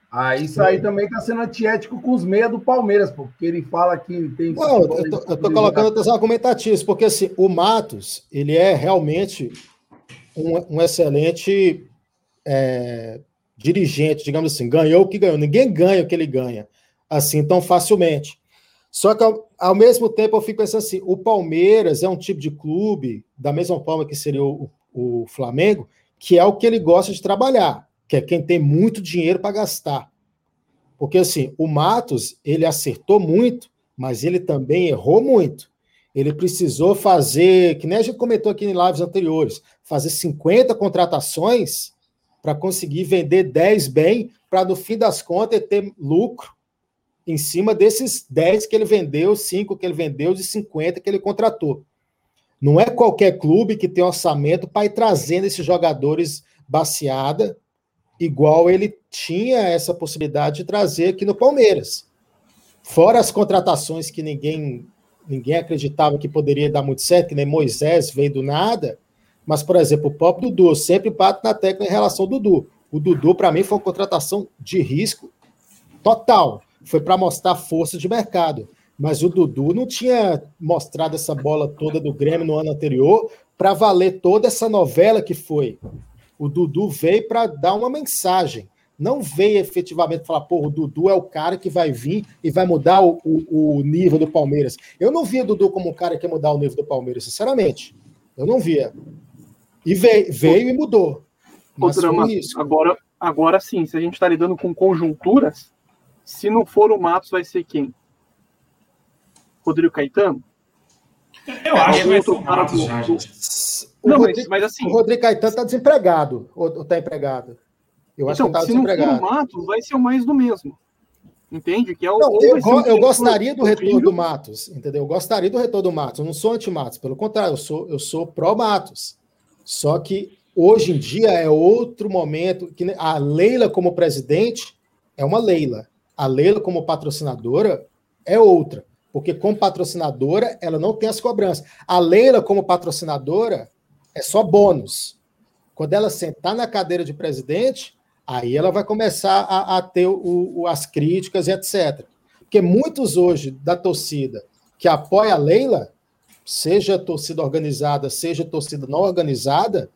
Aí isso aí também está sendo antiético com os meias do Palmeiras, porque ele fala que tem. Não, eu estou colocando outros argumentativos, porque assim, o Matos, ele é realmente um, um excelente é, dirigente, digamos assim, ganhou o que ganhou. Ninguém ganha o que ele ganha assim tão facilmente. Só que ao, ao, mesmo tempo eu fico pensando assim: o Palmeiras é um tipo de clube, da mesma forma que seria o, o Flamengo, que é o que ele gosta de trabalhar, que é quem tem muito dinheiro para gastar. Porque assim, o Matos, ele acertou muito, mas ele também errou muito. Ele precisou fazer, que nem a gente comentou aqui em lives anteriores, fazer 50 contratações para conseguir vender 10 bem, para no fim das contas ter lucro em cima desses 10 que ele vendeu, 5 que ele vendeu, de 50 que ele contratou. Não é qualquer clube que tem orçamento para ir trazendo esses jogadores baseada, igual ele tinha essa possibilidade de trazer aqui no Palmeiras. Fora as contratações que ninguém ninguém acreditava que poderia dar muito certo, que nem Moisés veio do nada. Mas, por exemplo, o próprio Dudu, eu sempre bato na tecla em relação ao Dudu. O Dudu, para mim, foi uma contratação de risco total. Foi para mostrar força de mercado. Mas o Dudu não tinha mostrado essa bola toda do Grêmio no ano anterior para valer toda essa novela que foi. O Dudu veio para dar uma mensagem não veio efetivamente falar, pô, o Dudu é o cara que vai vir e vai mudar o, o, o, nível do Palmeiras. Eu não via o Dudu como um cara que ia mudar o nível do Palmeiras, sinceramente. Eu não via. E veio, veio e mudou. Mas Drama, isso. Agora, agora sim, se a gente está lidando com conjunturas, se não for o Matos, vai ser quem? Rodrigo Caetano? Eu é, acho que vai ser o Matos já. Não, Rodrigo, mas, assim. O Rodrigo Caetano está desempregado ou está empregado? Eu acho então, que tá se não for o Matos, vai ser o mais do mesmo. Entende? Que é o, não, eu, go, eu gostaria do retorno do Matos, entendeu? Eu gostaria do retorno do Matos. Eu não sou anti-Matos, pelo contrário, eu sou, eu sou pró-Matos. Só que hoje em dia é outro momento que a Leila como presidente é uma Leila. A Leila como patrocinadora é outra, porque como patrocinadora ela não tem as cobranças. A Leila como patrocinadora é só bônus. Quando ela sentar na cadeira de presidente, Aí ela vai começar a, a ter o, o, as críticas e etc. Porque muitos hoje da torcida que apoia a Leila, seja torcida organizada, seja torcida não organizada,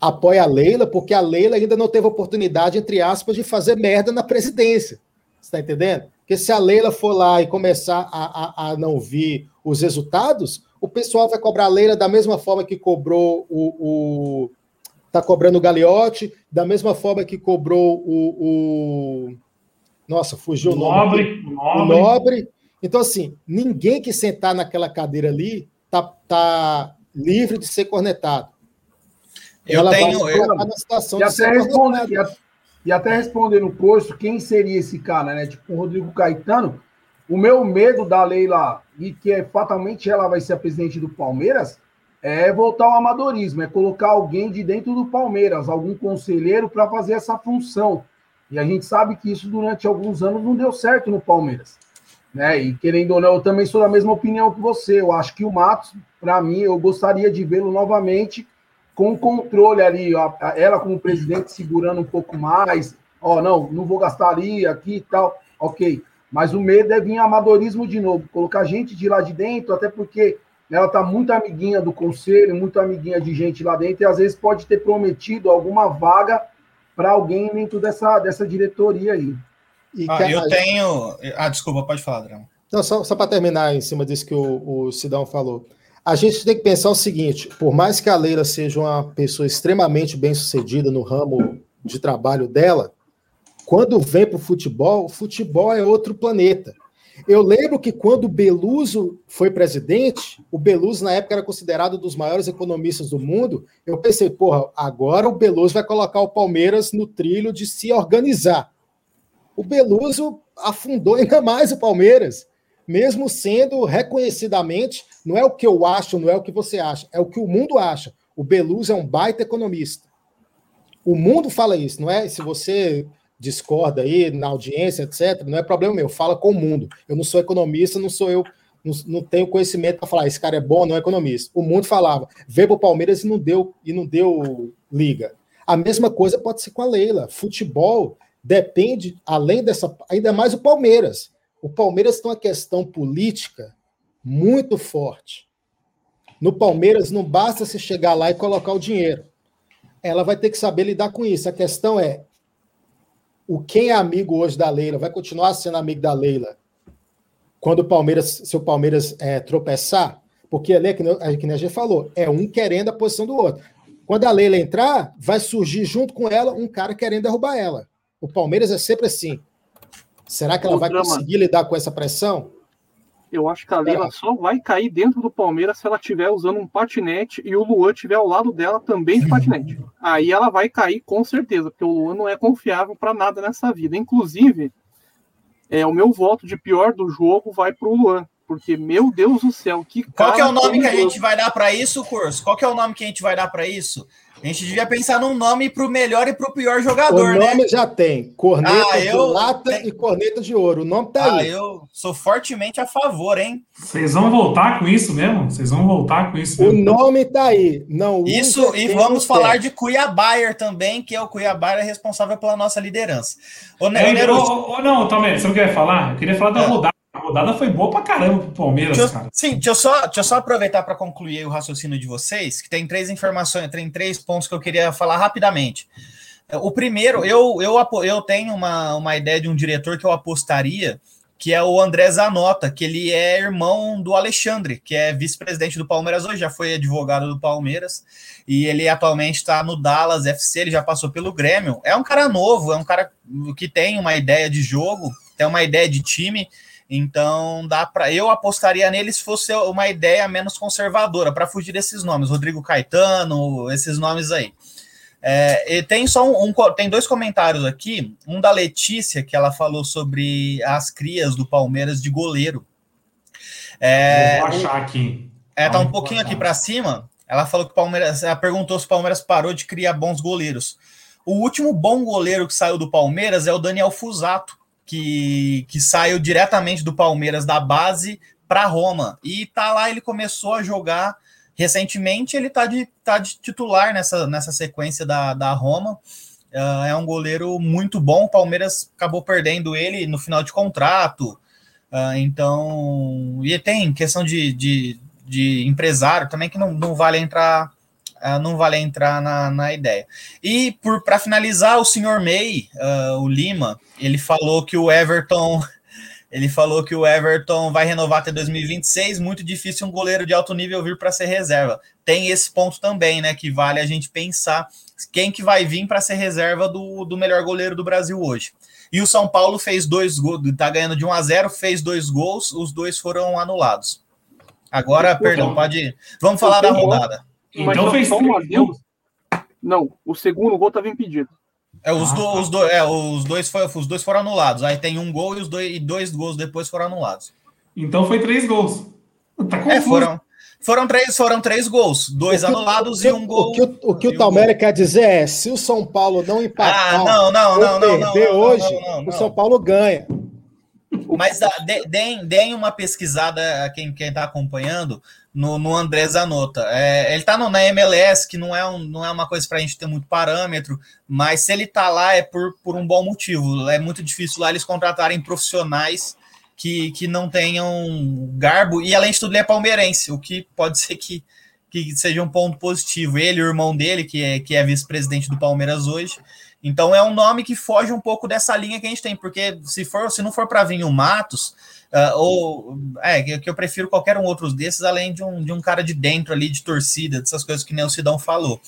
apoia a Leila porque a Leila ainda não teve oportunidade, entre aspas, de fazer merda na presidência. Você está entendendo? Porque se a Leila for lá e começar a, a, a não vir os resultados, o pessoal vai cobrar a Leila da mesma forma que cobrou o, o está cobrando o Gagliotti, da mesma forma que cobrou o. o... Nossa, fugiu o nome. Nobre, o Nobre. Então, assim, ninguém que sentar naquela cadeira ali tá, tá livre de ser cornetado. Eu Ela tenho. Vai eu... na situação e, de até responde, e, até responder no curso quem seria esse cara, né? Tipo, o Rodrigo Caetano. O meu medo da Leila, e que é, fatalmente ela vai ser a presidente do Palmeiras, é voltar ao amadorismo, é colocar alguém de dentro do Palmeiras, algum conselheiro para fazer essa função. E a gente sabe que isso durante alguns anos não deu certo no Palmeiras. Né? E querendo ou não, eu também sou da mesma opinião que você. Eu acho que o Matos, para mim, eu gostaria de vê-lo novamente com o controle ali, ó, ela como presidente segurando um pouco mais, ó, não, não vou gastar ali, aqui e tal, ok. Mas o medo é vir amadorismo de novo, colocar gente de lá de dentro, até porque ela tá muito amiguinha do conselho, muito amiguinha de gente lá dentro, e às vezes pode ter prometido alguma vaga para alguém dentro dessa, dessa diretoria aí. Ah, eu tenho. Ah, desculpa, pode falar, Drama. Não, só, só para terminar em cima disso que o, o Sidão falou. A gente tem que pensar o seguinte: por mais que a Leila seja uma pessoa extremamente bem sucedida no ramo de trabalho dela, quando vem para o futebol, o futebol é outro planeta. Eu lembro que quando o Beluso foi presidente, o Beluso na época era considerado um dos maiores economistas do mundo. Eu pensei, porra, agora o Beluso vai colocar o Palmeiras no trilho de se organizar. O Beluso afundou ainda mais o Palmeiras, mesmo sendo reconhecidamente, não é o que eu acho, não é o que você acha, é o que o mundo acha. O Beluso é um baita economista. O mundo fala isso, não é? Se você discorda aí na audiência, etc., não é problema meu, fala com o mundo. Eu não sou economista, não sou eu, não, não tenho conhecimento para falar, esse cara é bom, não é economista. O mundo falava, veio para o Palmeiras e não deu e não deu liga. A mesma coisa pode ser com a Leila. Futebol depende, além dessa, ainda mais o Palmeiras. O Palmeiras tem uma questão política muito forte. No Palmeiras não basta se chegar lá e colocar o dinheiro. Ela vai ter que saber lidar com isso. A questão é o quem é amigo hoje da Leila vai continuar sendo amigo da Leila quando o Palmeiras, se o Palmeiras é, tropeçar, porque ali, é que, é que a gente falou, é um querendo a posição do outro. Quando a Leila entrar, vai surgir junto com ela um cara querendo derrubar ela. O Palmeiras é sempre assim. Será que ela vai conseguir lidar com essa pressão? Eu acho que a Leila só vai cair dentro do Palmeiras se ela estiver usando um patinete e o Luan estiver ao lado dela também de patinete. Aí ela vai cair com certeza, porque o Luan não é confiável para nada nessa vida. Inclusive, é, o meu voto de pior do jogo vai para o Luan. Porque, meu Deus do céu, que Qual que é o nome que a gente vai dar para isso, Curso? Qual que é o nome que a gente vai dar para isso? A gente devia pensar num nome para o melhor e para o pior jogador, né? O nome né? já tem. Corneta ah, eu... de lata e corneta de ouro. O nome tá ah, aí. Eu sou fortemente a favor, hein? Vocês vão voltar com isso mesmo? Vocês vão voltar com isso mesmo? O nome tá aí. Não Isso, e vamos falar de Cuiabá também, que é o Cuiabá é responsável pela nossa liderança. Ô, é, Neruso... não, Tomé, você não quer falar? Eu queria falar da é. rodada a rodada foi boa pra caramba pro Palmeiras, deixa cara. Sim, deixa eu, só, deixa eu só aproveitar para concluir o raciocínio de vocês, que tem três informações, tem três pontos que eu queria falar rapidamente. O primeiro, eu, eu, eu tenho uma, uma ideia de um diretor que eu apostaria, que é o André Zanota, que ele é irmão do Alexandre, que é vice-presidente do Palmeiras hoje, já foi advogado do Palmeiras, e ele atualmente está no Dallas FC, ele já passou pelo Grêmio. É um cara novo, é um cara que tem uma ideia de jogo, tem uma ideia de time, então dá para eu apostaria nele se fosse uma ideia menos conservadora para fugir desses nomes, Rodrigo Caetano, esses nomes aí. É, e tem só um, um, tem dois comentários aqui, um da Letícia que ela falou sobre as crias do Palmeiras de goleiro. É, Vou achar aqui. É, tá um pouquinho aqui para cima. Ela falou que o Palmeiras, ela perguntou se o Palmeiras parou de criar bons goleiros. O último bom goleiro que saiu do Palmeiras é o Daniel Fusato, que, que saiu diretamente do Palmeiras da base para Roma. E tá lá, ele começou a jogar recentemente, ele tá de, tá de titular nessa, nessa sequência da, da Roma. Uh, é um goleiro muito bom. O Palmeiras acabou perdendo ele no final de contrato. Uh, então, e tem questão de, de, de empresário também que não, não vale entrar uh, não vale entrar na, na ideia. E para finalizar, o senhor May, uh, o Lima, ele falou que o Everton. *laughs* Ele falou que o Everton vai renovar até 2026. Muito difícil um goleiro de alto nível vir para ser reserva. Tem esse ponto também, né? Que vale a gente pensar quem que vai vir para ser reserva do, do melhor goleiro do Brasil hoje. E o São Paulo fez dois gols, tá ganhando de 1 a 0, fez dois gols, os dois foram anulados. Agora, perdão, pode. Vamos falar da rodada. Então fez só um adeus. Não, o segundo gol estava impedido. É, os, ah, do, tá. os, do, é, os, dois foi, os dois foram anulados. Aí tem um gol e os dois, e dois gols depois foram anulados. Então foi três gols. Tá é, foram, foram, três, foram três gols, dois anulados e um gol. O que o, o, que o Talmere quer dizer é: se o São Paulo não empatar ah, não, não, não, não, não, hoje, o São Paulo ganha. Mas deem, deem uma pesquisada a quem está acompanhando no, no André Zanota. É, ele está na MLS, que não é, um, não é uma coisa para a gente ter muito parâmetro, mas se ele está lá é por, por um bom motivo. É muito difícil lá eles contratarem profissionais que, que não tenham garbo, e além de tudo, ele é palmeirense, o que pode ser que, que seja um ponto positivo. Ele, o irmão dele, que é, que é vice-presidente do Palmeiras hoje. Então é um nome que foge um pouco dessa linha que a gente tem, porque se for, se não for para vir o Matos, uh, ou é que, eu prefiro qualquer um outro desses, além de um, de um cara de dentro ali, de torcida, dessas coisas que nem o Sidão falou.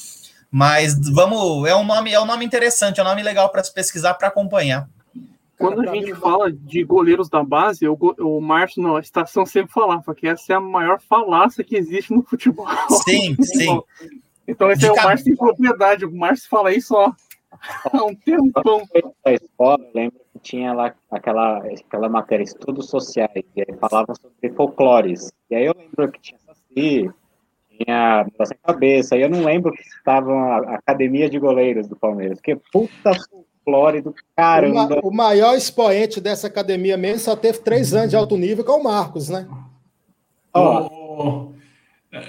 Mas vamos, é um nome, é um nome interessante, é um nome legal para se pesquisar, para acompanhar. Quando a gente fala de goleiros da base, o, Márcio, não, a estação sempre falava que essa é a maior falácia que existe no futebol. Sim, *laughs* sim. Então esse De é o Márcio em propriedade. O Márcio fala isso ó, há um tempão. da escola, eu lembro que tinha lá aquela, aquela matéria, estudos sociais, e aí falavam sobre folclores. E aí eu lembro que tinha Saci, tinha Sem Cabeça, e eu não lembro que estava a Academia de Goleiros do Palmeiras, porque puta folclore do O, ma- caramba. o maior expoente dessa academia mesmo só teve três anos de alto nível, que é o Marcos, né? Ó, ô,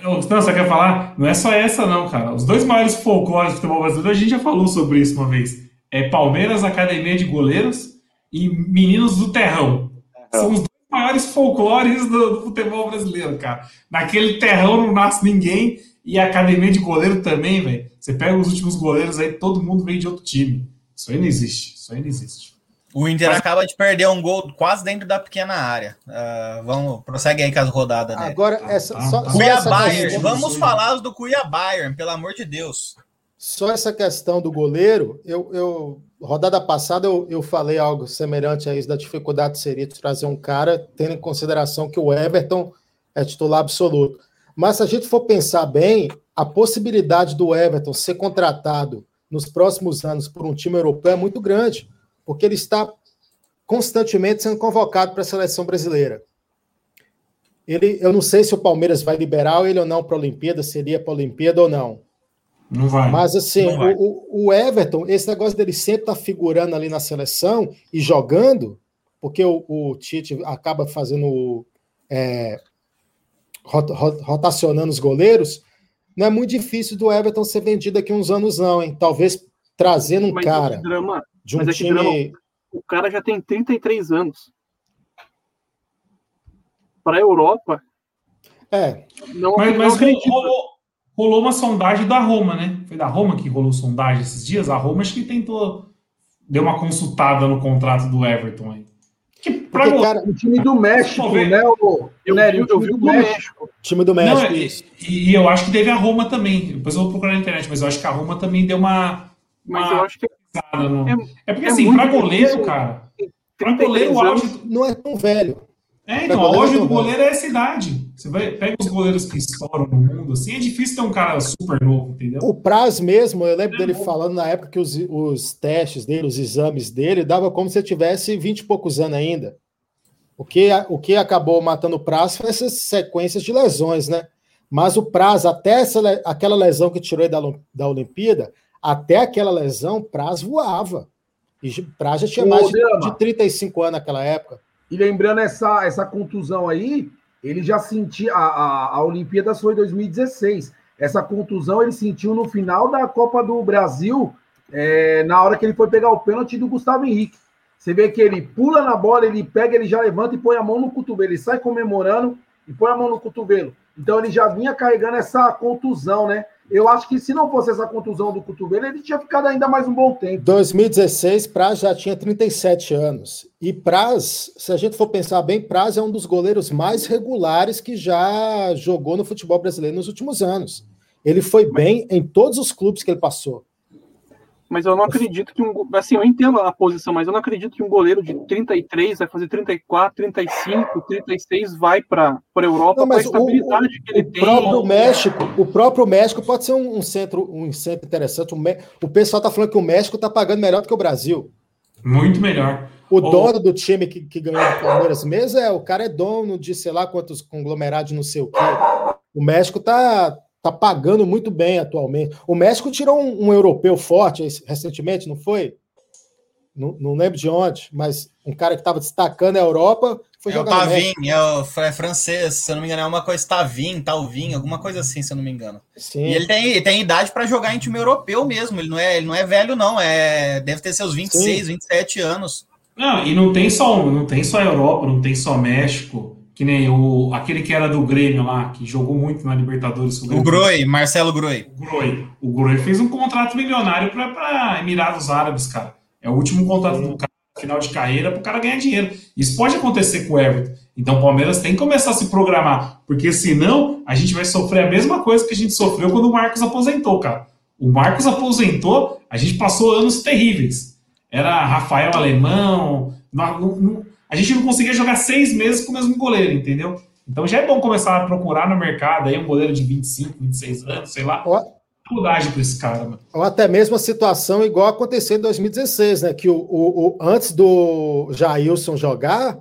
Não, você quer falar? Não é só essa, não, cara. Os dois maiores folclores do futebol brasileiro, a gente já falou sobre isso uma vez. É Palmeiras, Academia de Goleiros e Meninos do Terrão. São os dois maiores folclores do, do futebol brasileiro, cara. Naquele terrão não nasce ninguém e a Academia de Goleiro também, velho. Você pega os últimos goleiros aí, todo mundo veio de outro time. Isso aí não existe. Isso aí não existe. O Inter acaba de perder um gol quase dentro da pequena área. Ah, vamos, prossegue aí com as rodadas, né? Agora, essa, tá, só, tá. só Cuiabá essa Bayern, questão- vamos falar do Cuiabá Bayern, pelo amor de Deus. Só essa questão do goleiro, eu, eu rodada passada eu, eu falei algo semelhante a isso, da dificuldade que seria de trazer um cara, tendo em consideração que o Everton é titular absoluto. Mas se a gente for pensar bem, a possibilidade do Everton ser contratado nos próximos anos por um time europeu é muito grande, porque ele está constantemente sendo convocado para a seleção brasileira. Ele, eu não sei se o Palmeiras vai liberar ele ou não para a Olimpíada, seria para a Olimpíada ou não. Não vai. Mas assim, vai. o, o- o Everton, esse negócio dele sempre estar figurando ali na seleção e jogando, porque o, o Tite acaba fazendo é, rot- rot- rotacionando os goleiros, não é muito difícil do Everton ser vendido daqui uns anos, não, hein? Talvez trazendo um Mas cara esse drama, de um mas é que time. o cara já tem 33 anos. Para a Europa, É, não, Mas, não mas rolou, rolou uma sondagem da Roma, né? Foi da Roma que rolou sondagem esses dias. A Roma acho que tentou. Deu uma consultada no contrato do Everton aí. Que pra porque, cara, O time do México, né? O, Eu, Nery, vi, o eu time vi o do do México. México. time do Não, México, é- isso. e, e eu acho que teve a Roma também. Depois eu vou procurar na internet, mas eu acho que a Roma também deu uma. Mas uma eu acho que no- é- É porque é assim, pra goleiro, difícil. cara. Pra 33 goleiro, o auge. Não é tão velho. É, então, o goleiro auge não do vai. goleiro é essa idade. Você vai, pega os goleiros que estouram no mundo, assim, é difícil ter um cara super novo, entendeu? O Praz mesmo, eu lembro dele falando na época que os, os testes dele, os exames dele, dava como se ele tivesse 20 e poucos anos ainda. O que, o que acabou matando o Praz foi essas sequências de lesões, né? Mas o Praz, até essa, aquela lesão que tirou ele da, da Olimpíada, até aquela lesão, Praz voava. E Praz já tinha Ô, mais de, de 35 anos naquela época. E lembrando essa, essa contusão aí, ele já sentia. A, a, a Olimpíadas foi em 2016. Essa contusão ele sentiu no final da Copa do Brasil, é, na hora que ele foi pegar o pênalti do Gustavo Henrique. Você vê que ele pula na bola, ele pega, ele já levanta e põe a mão no cotovelo. Ele sai comemorando e põe a mão no cotovelo. Então ele já vinha carregando essa contusão, né? Eu acho que se não fosse essa contusão do cotovelo, ele tinha ficado ainda mais um bom tempo. 2016, Praz já tinha 37 anos. E Praz, se a gente for pensar bem, Praz é um dos goleiros mais regulares que já jogou no futebol brasileiro nos últimos anos. Ele foi bem em todos os clubes que ele passou. Mas eu não acredito que um. Assim, eu entendo a posição, mas eu não acredito que um goleiro de 33 vai fazer 34, 35, 36 vai para a Europa Não, com a mas o- estabilidade que ele O tem. próprio México, o próprio México pode ser um, um centro, um centro interessante. O, o pessoal está falando que o México está pagando melhor do que o Brasil. Muito melhor. O dono do time que, que ganhou do Palmeiras mesmo é o cara é dono de sei lá quantos conglomerados, não sei o quê. O México tá, tá pagando muito bem atualmente. O México tirou um, um europeu forte recentemente, não foi? não, não lembro de onde, mas um cara que estava destacando a Europa foi é jogar o Tavin, é, o, é francês, se eu não me engano, é uma coisa Tavin, Talvin, alguma coisa assim, se eu não me engano. Sim. E ele tem, tem idade para jogar em time europeu mesmo, ele não é, ele não é velho não, é, deve ter seus 26, Sim. 27 anos. Não, e não tem só não tem só Europa, não tem só México, que nem o aquele que era do Grêmio lá, que jogou muito na Libertadores. O, o Groi, Marcelo Groi. O Groi. O Groi fez um contrato milionário para Emirados Árabes, cara. É o último contrato Sim. do cara final de carreira para o cara ganhar dinheiro. Isso pode acontecer com o Everton. Então o Palmeiras tem que começar a se programar, porque senão a gente vai sofrer a mesma coisa que a gente sofreu quando o Marcos aposentou, cara. O Marcos aposentou, a gente passou anos terríveis. Era Rafael Alemão, não, não, a gente não conseguia jogar seis meses com o mesmo goleiro, entendeu? Então já é bom começar a procurar no mercado aí um goleiro de 25, 26 anos, sei lá dificuldade para esse cara. Mano. Ou até mesmo a situação igual aconteceu em 2016, né? Que o, o, o, antes do Jailson jogar,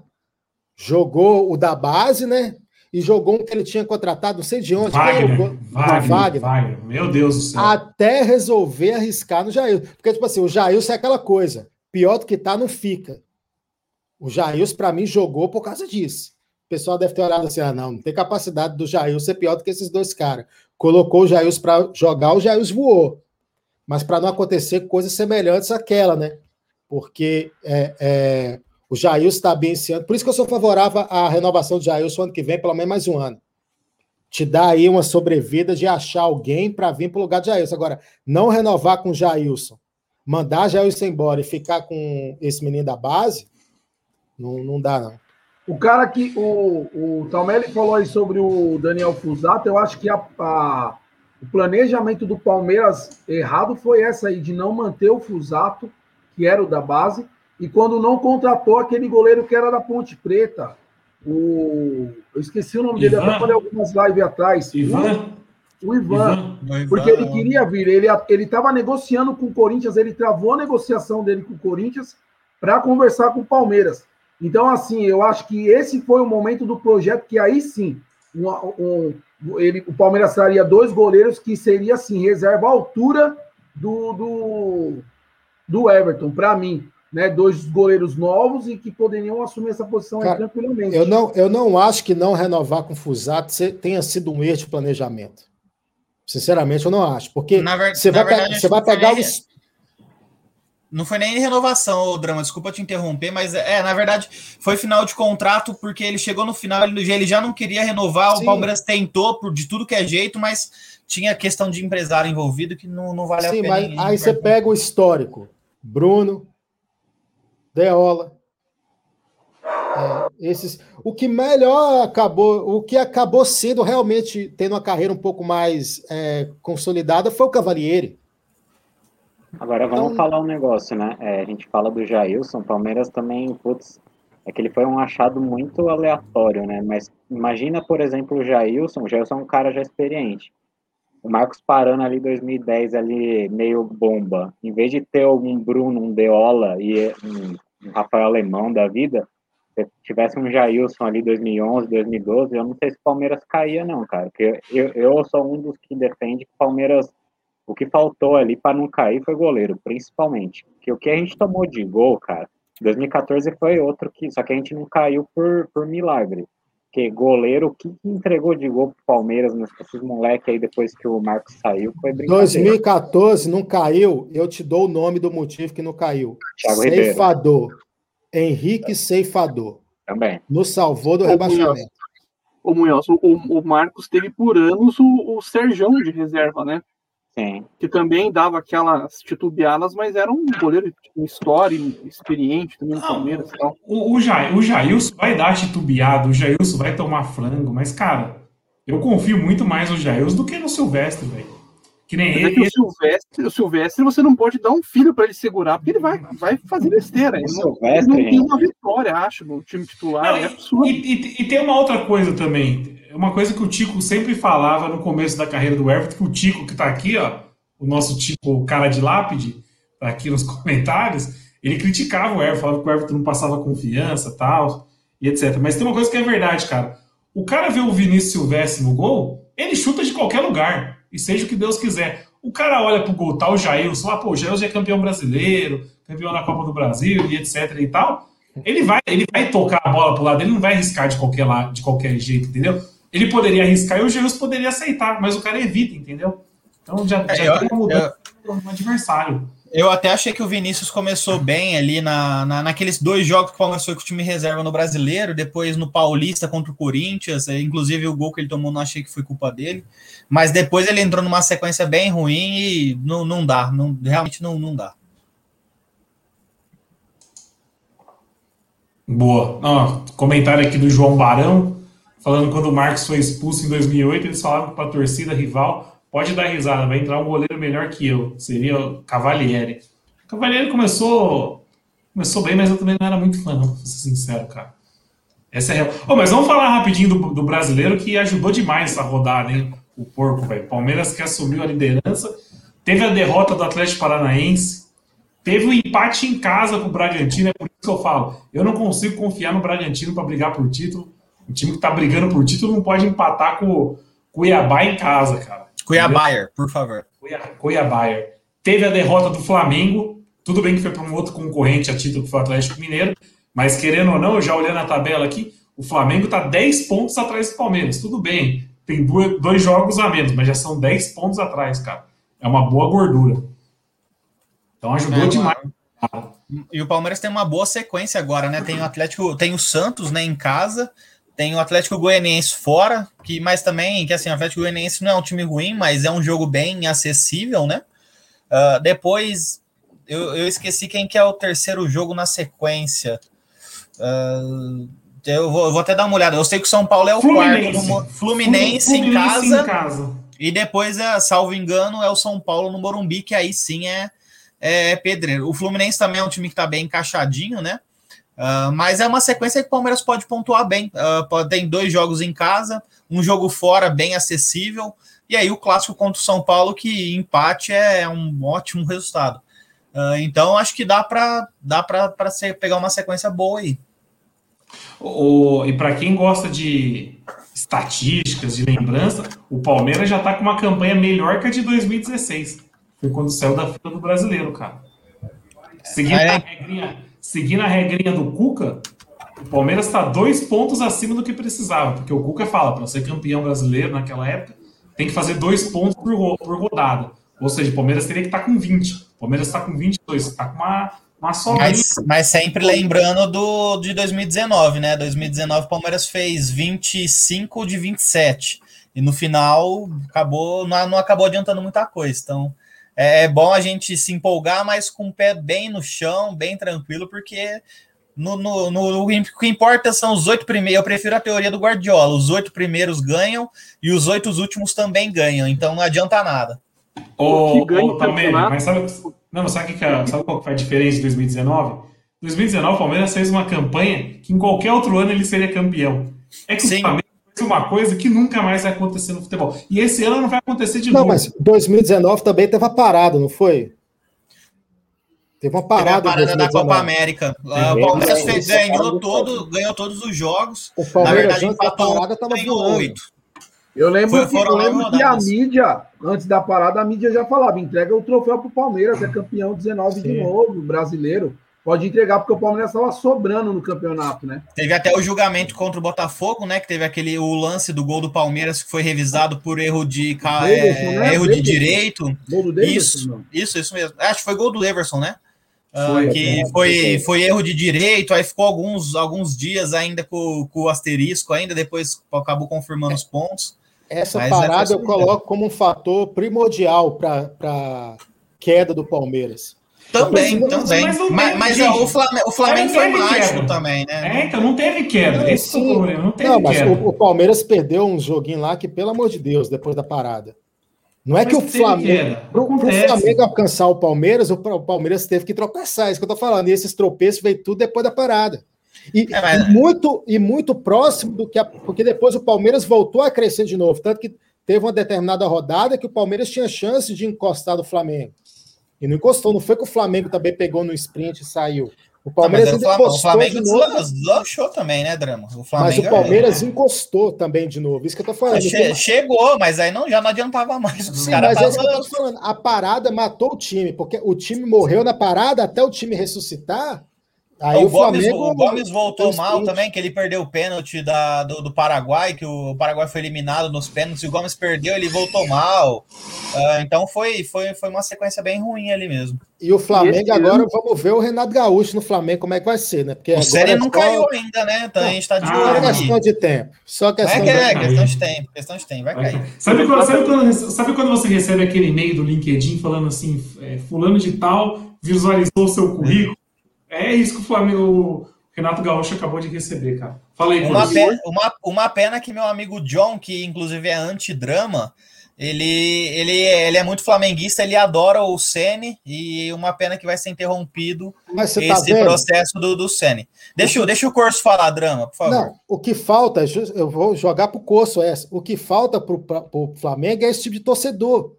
jogou o da base, né? E jogou um que ele tinha contratado, não sei de onde. Wagner, o... Wagner, Wagner. Wagner. Meu Deus do céu. Até resolver arriscar no Jailson. Porque, tipo assim, o Jailson é aquela coisa. Pior do que tá, não fica. O Jailson, para mim, jogou por causa disso. O pessoal deve ter olhado assim: ah, não, não tem capacidade do Jailson ser pior do que esses dois caras colocou o Jails para jogar, o Jails voou. Mas para não acontecer coisas semelhantes àquela, né? Porque é, é, o Jails está bem esse ano. Por isso que eu sou favorável à renovação do Jails ano que vem, pelo menos mais um ano. Te dá aí uma sobrevida de achar alguém para vir para o lugar de Jailson. Agora, não renovar com o Jailson, mandar Jailson embora e ficar com esse menino da base, não, não dá, não. O cara que. O, o Talmelli falou aí sobre o Daniel Fusato, eu acho que a, a, o planejamento do Palmeiras errado foi essa aí, de não manter o Fusato, que era o da base, e quando não contratou aquele goleiro que era da Ponte Preta. O, eu esqueci o nome Ivan. dele, até falei algumas lives atrás. Ivan. O, o Ivan, Ivan. Porque ele queria vir, ele estava negociando com o Corinthians, ele travou a negociação dele com o Corinthians para conversar com o Palmeiras. Então, assim, eu acho que esse foi o momento do projeto que aí sim, um, um, ele, o Palmeiras traria dois goleiros que seria assim, reserva à altura do, do, do Everton, para mim. Né, dois goleiros novos e que poderiam assumir essa posição Cara, tranquilamente. Eu não, eu não acho que não renovar com o Fusato tenha sido um erro de planejamento. Sinceramente, eu não acho. Porque verdade, você, vai, verdade, você vai pegar os, não foi nem renovação, o Drama, desculpa te interromper, mas é, na verdade, foi final de contrato, porque ele chegou no final, ele, ele já não queria renovar, Sim. o Palmeiras tentou por, de tudo que é jeito, mas tinha questão de empresário envolvido que não, não vale Sim, a pena. Sim, mas aí você pega o histórico, Bruno, Deola, é, esses, o que melhor acabou, o que acabou sendo realmente tendo uma carreira um pouco mais é, consolidada foi o Cavalieri. Agora vamos então... falar um negócio, né? É, a gente fala do Jailson, Palmeiras também, putz, é que ele foi um achado muito aleatório, né? Mas imagina, por exemplo, o Jailson, o Jailson é um cara já experiente. O Marcos parando ali em 2010, ali meio bomba. Em vez de ter algum Bruno, um Deola e um, um Rafael Alemão da vida, se tivesse um Jailson ali 2011, 2012, eu não sei se o Palmeiras caía não, cara. Porque eu, eu sou um dos que defende que o Palmeiras o que faltou ali para não cair foi goleiro, principalmente. Que o que a gente tomou de gol, cara, 2014 foi outro que, só que a gente não caiu por, por milagre. Que goleiro, o que entregou de gol pro Palmeiras, esses moleque aí depois que o Marcos saiu, foi brincadeira. 2014 não caiu, eu te dou o nome do motivo que não caiu. Thiago Ceifador. Ribeiro. Henrique Ceifador. Também. Nos salvou do rebaixamento. O Munhoz, o, o Marcos teve por anos o, o Serjão de reserva, né? Sim. Que também dava aquelas titubeadas, mas era um goleiro com história, experiente também no Palmeiras. Tal. O, o, Jair, o Jailson vai dar titubeado, o Jailson vai tomar frango, mas, cara, eu confio muito mais no Jailson do que no Silvestre, velho. Que nem ele. É que o, Silvestre, o Silvestre, você não pode dar um filho para ele segurar, porque ele vai, vai fazer besteira. Ele não, ele não tem uma vitória, acho, no time titular. Não, é absurdo. E, e, e, tem uma outra coisa também. Uma coisa que o Tico sempre falava no começo da carreira do Everton, que o Tico, que está aqui, ó, o nosso Tico cara de lápide, tá aqui nos *laughs* comentários, ele criticava o Everton, falava que o Everton não passava confiança tal, e etc. Mas tem uma coisa que é verdade, cara. O cara vê o Vinícius Silvestre no gol, ele chuta de qualquer lugar e seja o que Deus quiser. O cara olha pro gol, tá o Jailson, ah, pô, o Jailson é campeão brasileiro, campeão da Copa do Brasil e etc e tal, ele vai, ele vai tocar a bola pro lado, ele não vai arriscar de qualquer lado, de qualquer jeito, entendeu? Ele poderia arriscar e o Jesus poderia aceitar, mas o cara evita, entendeu? Então já, já eu, tem uma mudança no adversário. Eu até achei que o Vinícius começou bem ali na, na, naqueles dois jogos que o Palmeiras foi com o time reserva no Brasileiro, depois no Paulista contra o Corinthians, inclusive o gol que ele tomou não achei que foi culpa dele, mas depois ele entrou numa sequência bem ruim e não, não dá, não, realmente não, não dá. Boa. Comentário aqui do João Barão, falando quando o Marcos foi expulso em 2008, eles falavam para a torcida rival pode dar risada, vai entrar um goleiro melhor que eu, seria o Cavalieri. O Cavalieri começou começou bem, mas eu também não era muito fã, não, pra ser sincero, cara. Essa é real. Oh, mas vamos falar rapidinho do, do brasileiro que ajudou demais essa rodada, hein? O porco, velho. Palmeiras que assumiu a liderança, teve a derrota do Atlético Paranaense, teve um empate em casa com o Bragantino, é por isso que eu falo. Eu não consigo confiar no Bragantino para brigar por título. O time que tá brigando por título não pode empatar com o Cuiabá em casa, cara. Cuiabá, por favor. Cuiabá. Teve a derrota do Flamengo. Tudo bem que foi para um outro concorrente a título que foi o Atlético Mineiro, mas querendo ou não, já olhando a tabela aqui, o Flamengo está 10 pontos atrás do Palmeiras. Tudo bem, tem dois jogos a menos, mas já são 10 pontos atrás, cara. É uma boa gordura. Então ajudou é, demais. E o Palmeiras tem uma boa sequência agora, né? Tem o Atlético, tem o Santos, né, em casa, tem o Atlético Goianiense fora, que mas também, que assim, o Atlético Goianiense não é um time ruim, mas é um jogo bem acessível, né? Uh, depois, eu, eu, esqueci quem que é o terceiro jogo na sequência. Uh, eu, vou, eu, vou, até dar uma olhada. Eu sei que o São Paulo é o Fluminense. quarto no Fluminense, Fluminense em, casa, em casa. E depois, é, salvo engano, é o São Paulo no Morumbi, que aí sim é, é pedreiro. O Fluminense também é um time que está bem encaixadinho, né? Uh, mas é uma sequência que o Palmeiras pode pontuar bem. Uh, tem dois jogos em casa, um jogo fora bem acessível, e aí o clássico contra o São Paulo, que empate é um ótimo resultado. Uh, então acho que dá para dá para pegar uma sequência boa aí. O, e para quem gosta de estatísticas, de lembrança, o Palmeiras já está com uma campanha melhor que a de 2016. Foi quando saiu da fila do brasileiro, cara. Seguindo ah, é? a regrinha seguindo a regrinha do Cuca, o Palmeiras está dois pontos acima do que precisava, porque o Cuca fala, para ser campeão brasileiro naquela época, tem que fazer dois pontos por, por rodada. Ou seja, o Palmeiras teria que estar tá com 20. O Palmeiras está com 22, está com uma, uma só mas, mas sempre lembrando do de 2019, né? 2019 o Palmeiras fez 25 de 27. E no final acabou, não, não acabou adiantando muita coisa. Então, é, é bom a gente se empolgar, mas com o pé bem no chão, bem tranquilo, porque no, no, no, o que importa são os oito primeiros. Eu prefiro a teoria do Guardiola: os oito primeiros ganham e os oito últimos também ganham, então não adianta nada. Ô, ô Palmeiras, mas sabe, não, sabe, que é, sabe qual foi a diferença de 2019? 2019, o Palmeiras fez uma campanha que em qualquer outro ano ele seria campeão. É que Sim. o Palmeiras uma coisa que nunca mais vai acontecer no futebol. E esse ano não vai acontecer de não, novo. Não, mas 2019 também teve uma parada, não foi? Teve uma parada. Teve uma parada da Copa América. o Palmeiras fez, ganhou, todo, ganhou todos os jogos. O Palmeiras, Na verdade, empatou, parada, tava ganhou oito. Eu lembro, que, eu lembro que a mídia, antes da parada, a mídia já falava: entrega o troféu para o Palmeiras, é campeão 19 Sim. de novo, brasileiro pode entregar, porque o Palmeiras estava sobrando no campeonato, né? Teve até o julgamento contra o Botafogo, né? Que teve aquele o lance do gol do Palmeiras que foi revisado por erro de é, né? erro de direito. Gol do Davidson, isso, não. isso, isso mesmo. Acho que foi gol do Leverson, né? Ah, foi, uh, que foi, foi erro de direito, aí ficou alguns, alguns dias ainda com, com o asterisco, ainda depois acabou confirmando os pontos. Essa Mas parada eu coloco como um fator primordial para queda do Palmeiras. Também, também. Mas, mas, mas o Flamengo, o Flamengo foi mágico também, né? É, então não teve queda. Esse é o problema, não teve não, mas queda. O, o, Palmeiras perdeu um joguinho lá que, pelo amor de Deus, depois da parada. Não é mas que o Flamengo. Para o Flamengo alcançar o Palmeiras, o, o, Palmeiras teve que tropeçar, é isso que eu tô falando. E esses tropeços veio tudo depois da parada. E, é, mas... e, muito, e muito próximo do que. A, porque depois o Palmeiras voltou a crescer de novo. Tanto que teve uma determinada rodada que o Palmeiras tinha chance de encostar do Flamengo. E não encostou, não foi que o Flamengo também pegou no sprint e saiu. O Palmeiras não, o Flamengo deslanchou também, né, Drama? O mas o Palmeiras é... encostou também de novo. Isso que eu tô falando. Che chegou, mas aí não, já não adiantava mais. Os Sim, mas é isso que eu tô falando. A parada matou o time, porque o time morreu na parada até o time ressuscitar. Aí o, o, Gomes, Flamengo, o Gomes voltou mal também, que ele perdeu o pênalti da, do, do, Paraguai, que o Paraguai foi eliminado nos pênaltis, e o Gomes perdeu, ele voltou mal. Uh, então foi, foi, foi uma sequência bem ruim ali mesmo. E o Flamengo e agora, vamos ver o Renato Gaúcho no Flamengo, como é que vai ser, né? Porque o Série não só... caiu ainda, né? Então, a gente tá de olho. Só questão de tempo. Só questão, é, é, questão de tempo. Questão de tempo, vai cair. Sabe quando, sabe, quando, sabe quando você recebe aquele e-mail do LinkedIn falando assim, é, fulano de tal visualizou o seu currículo? É isso que o Flamengo, o Renato Gaúcho acabou de receber, cara. Fala aí, uma pena, uma, uma pena que meu amigo John, que inclusive é anti-drama, ele, ele, ele é muito flamenguista, ele adora o Sene e uma pena que vai ser interrompido tá esse tá processo do, do Sene. Deixa, o, deixa o Corso falar, Drama, por favor. Não, o que falta, eu vou jogar para o Corso essa, o que falta para o Flamengo é esse tipo de torcedor,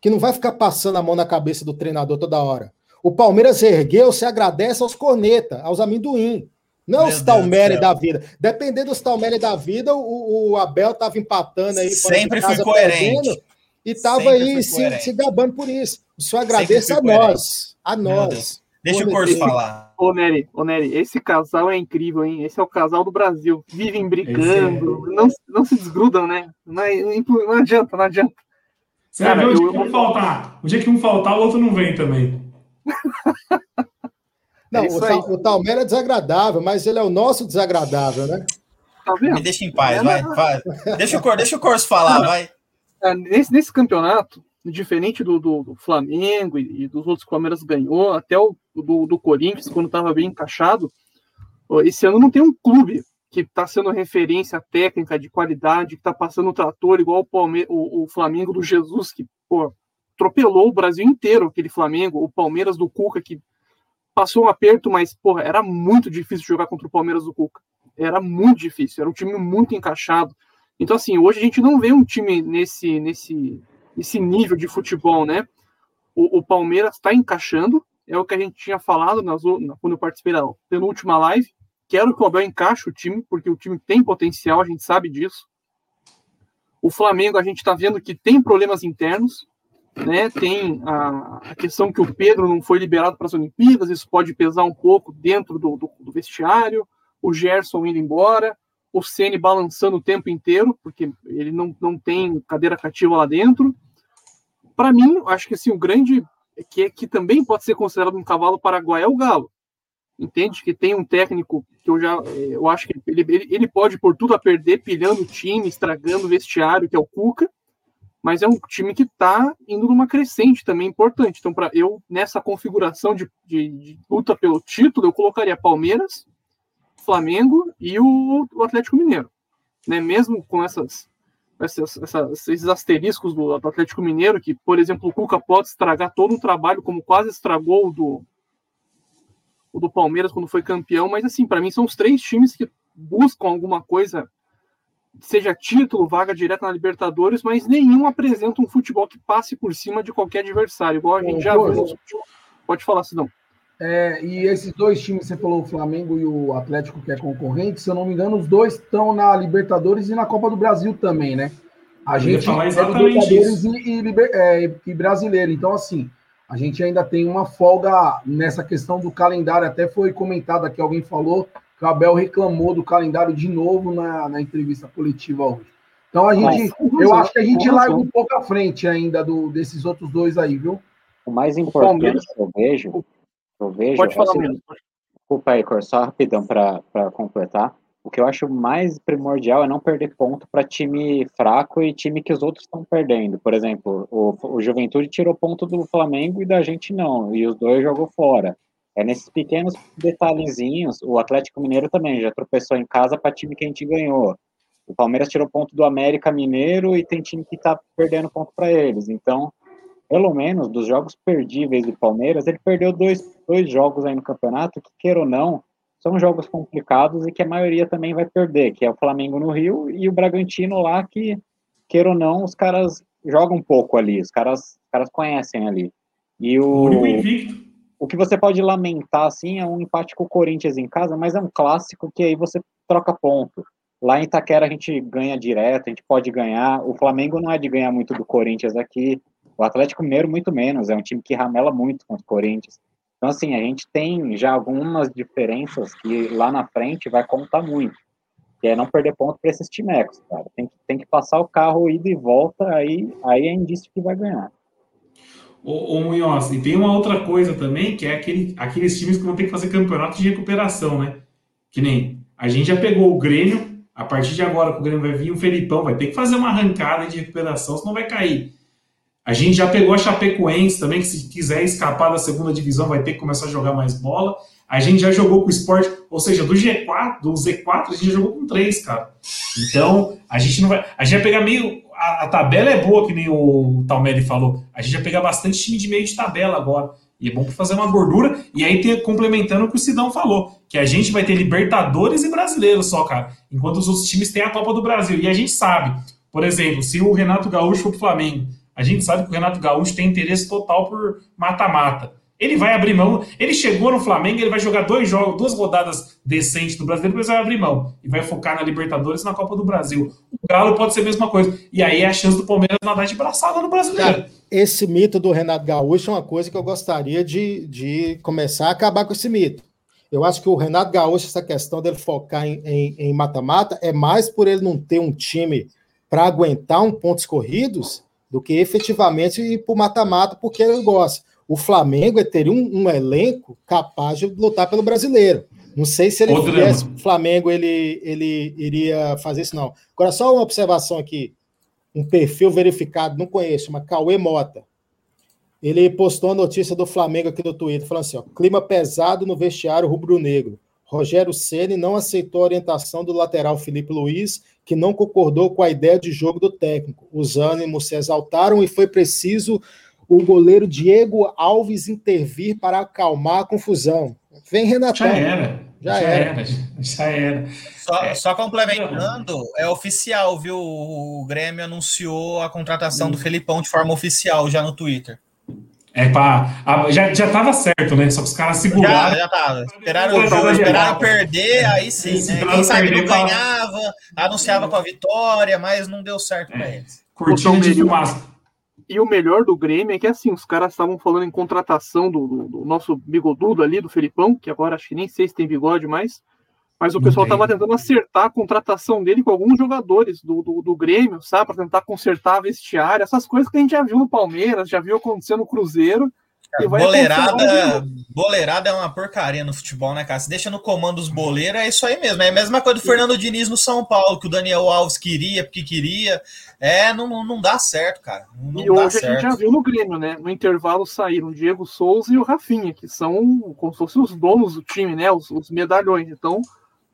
que não vai ficar passando a mão na cabeça do treinador toda hora. O Palmeiras ergueu, se agradece aos corneta, aos amendoim. Não os Talmere da vida. Dependendo dos Talmere da vida, o, o Abel estava empatando aí. Sempre fui coerente. E estava aí se, se, gabando por isso. Só agradeço a nós. A nós. Deixa o Corso falar. Ô, Nery, ô, Nery, esse casal é incrível, hein? Esse é o casal do Brasil. Vivem brigando, é... não, não se desgrudam, né? Não, não adianta, não adianta. Você Cara, vai ver o dia eu... que um faltar. O dia que um faltar, o outro não vem também. *laughs* Não, é o, tal, o Talmera é desagradável, mas ele é o nosso desagradável, né? Tá Me deixa em paz, vai, vai. Deixa o, deixa o Corso falar, vai. É, nesse, nesse campeonato, diferente do, do, do Flamengo e, e, dos outros que o Palmeiras ganhou, até o do, do Corinthians, quando estava bem encaixado, esse ano não tem um clube que está sendo referência técnica de qualidade, que está passando o trator igual o, Palme o, o Flamengo do Jesus, que pô, atropelou o Brasil inteiro, aquele Flamengo, o Palmeiras do Cuca, que passou um aperto, mas, porra, era muito difícil jogar contra o Palmeiras do Cuca. Era muito difícil, era um time muito encaixado. Então, assim, hoje a gente não vê um time nesse, nesse, nesse nível de futebol, né? O, o Palmeiras está encaixando, é o que a gente tinha falado nas, quando eu participei da penúltima live. Quero que o Abel encaixe o time, porque o time tem potencial, a gente sabe disso. O Flamengo, a gente está vendo que tem problemas internos, né? Tem a, a, questão que o Pedro não foi liberado para as Olimpíadas, isso pode pesar um pouco dentro do, do, do vestiário, o Gerson indo embora, o Ceni balançando o tempo inteiro, porque ele não, não tem cadeira cativa lá dentro. Para mim, acho que assim, o grande que, que também pode ser considerado um cavalo paraguai é o Galo. Entende que tem um técnico que eu já eu acho que ele, ele, ele pode por tudo a perder, pilhando o time, estragando o vestiário, que é o Cuca mas é um time que está indo numa crescente também importante. Então, para eu, nessa configuração de, de, de, luta pelo título, eu colocaria Palmeiras, Flamengo e o, o Atlético Mineiro. Né? Mesmo com essas, essas, essas, esses asteriscos do, do, Atlético Mineiro, que, por exemplo, o Cuca pode estragar todo um trabalho, como quase estragou o do, o do Palmeiras quando foi campeão, mas assim, para mim são os três times que buscam alguma coisa seja título, vaga direta na Libertadores, mas nenhum apresenta um futebol que passe por cima de qualquer adversário, igual a gente já viu. Pode falar, Sidão. É, e esses dois times, você falou o Flamengo e o Atlético, que é concorrente, se eu não me engano, os dois estão na Libertadores e na Copa do Brasil também, né? A gente é Libertadores e, e, é, e brasileiro. Então, assim, a gente ainda tem uma folga nessa questão do calendário. Até foi comentado aqui, alguém falou que o Abel reclamou do calendário de novo na, na entrevista coletiva hoje. Então a gente, Mas, eu acho que a gente larga um pouco à frente ainda do, desses outros dois aí, viu? O mais importante que eu vejo, eu vejo. Pode falar mesmo. Desculpa aí, Cor, só rapidão para completar. O que eu acho mais primordial é não perder ponto para time fraco e time que os outros estão perdendo. Por exemplo, o, o Juventude tirou ponto do Flamengo e da gente não, e os dois jogou fora. É nesses pequenos detalhezinhos, o Atlético Mineiro também já tropeçou em casa para time que a gente ganhou. O Palmeiras tirou ponto do América Mineiro e tem time que está perdendo ponto para eles. Então, pelo menos dos jogos perdíveis do Palmeiras, ele perdeu dois, dois jogos aí no campeonato que, queira ou não, são jogos complicados e que a maioria também vai perder, que é o Flamengo no Rio e o Bragantino lá, que, queira ou não, os caras jogam um pouco ali, os caras, os caras conhecem ali. E o, o invicto o que você pode lamentar, assim, é um empate com o Corinthians em casa, mas é um clássico que aí você troca ponto. Lá em Itaquera a gente ganha direto, a gente pode ganhar. O Flamengo não é de ganhar muito do Corinthians aqui. O Atlético Mineiro, muito menos. É um time que ramela muito contra o Corinthians. Então, assim, a gente tem já algumas diferenças que lá na frente vai contar muito. Que é não perder ponto para esses timecos, cara. Tem que, tem que passar o carro ida e volta, aí, aí é indício que vai ganhar. Ô, ô Munhoz, e tem uma outra coisa também, que é aquele, aqueles times que vão ter que fazer campeonato de recuperação, né? Que nem a gente já pegou o Grêmio, a partir de agora que o Grêmio vai vir, o Felipão vai ter que fazer uma arrancada de recuperação, senão vai cair. A gente já pegou a Chapecoense também, que se quiser escapar da segunda divisão vai ter que começar a jogar mais bola. A gente já jogou com o esporte, ou seja, do G4, do Z4, a gente já jogou com três, cara. Então, a gente não vai. A gente vai pegar meio. A, a tabela é boa, que nem o Talmelli falou. A gente vai pegar bastante time de meio de tabela agora. E é bom para fazer uma gordura. E aí, ter, complementando o que o Sidão falou, que a gente vai ter Libertadores e Brasileiros só, cara. Enquanto os outros times têm a Copa do Brasil. E a gente sabe, por exemplo, se o Renato Gaúcho for pro Flamengo a gente sabe que o Renato Gaúcho tem interesse total por mata-mata. Ele vai abrir mão. Ele chegou no Flamengo, ele vai jogar dois jogos, duas rodadas decentes do Brasileiro, depois vai abrir mão. E vai focar na Libertadores e na Copa do Brasil. O Galo pode ser a mesma coisa. E aí é a chance do Palmeiras nadar de braçada no Brasileiro. Esse mito do Renato Gaúcho é uma coisa que eu gostaria de, de começar a acabar com esse mito. Eu acho que o Renato Gaúcho, essa questão dele focar em mata-mata, é mais por ele não ter um time para aguentar um pontos corridos do que efetivamente ir para o mata-mata porque ele gosta. O Flamengo é teria um, um, elenco capaz de lutar pelo brasileiro. Não sei se ele fizesse o Flamengo, ele, ele iria fazer isso, não. Agora, só uma observação aqui. Um perfil verificado, não conheço, mas Cauê Mota. Ele postou a notícia do Flamengo aqui no Twitter, falando assim: ó, clima pesado no vestiário rubro-negro. Rogério Ceni não aceitou a orientação do lateral Felipe Luiz que não concordou com a ideia de jogo do técnico. Os ânimos se exaltaram e foi preciso o goleiro Diego Alves intervir para acalmar a confusão. Vem Renatão. Já era. Já, já era. era. Já era. Só, é. só, complementando, é oficial, viu? O Grêmio anunciou a contratação hum. do Felipão de forma oficial já no Twitter. É para já, já tava certo, né? Só que os caras seguraram. Já, já tava. Esperaram, jogo, esperaram perder, aí sim, né? Quem sabe não ganhava, pra... anunciava com a vitória, mas não deu certo é. para eles. Curtindo de fumaça. E o melhor do Grêmio é que assim, os caras estavam falando em contratação do, do, do, nosso bigodudo ali, do Felipão, que agora acho que nem sei se tem bigode mais. Mas o pessoal estava tentando acertar a contratação dele com alguns jogadores do, do, do Grêmio, sabe? Para tentar consertar a vestiária, essas coisas que a gente já viu no Palmeiras, já viu acontecer no Cruzeiro. Boleirada, boleirada é uma porcaria no futebol, né, cara? Se deixa no comando os boleiros, é isso aí mesmo. É a mesma coisa do Fernando Diniz no São Paulo, que o Daniel Alves queria, porque queria. É, não, não dá certo, cara. Não e hoje certo. a gente já viu no Grêmio, né? No intervalo saíram o Diego Souza e o Rafinha, que são como se fossem os donos do time, né? Os, os medalhões. Então,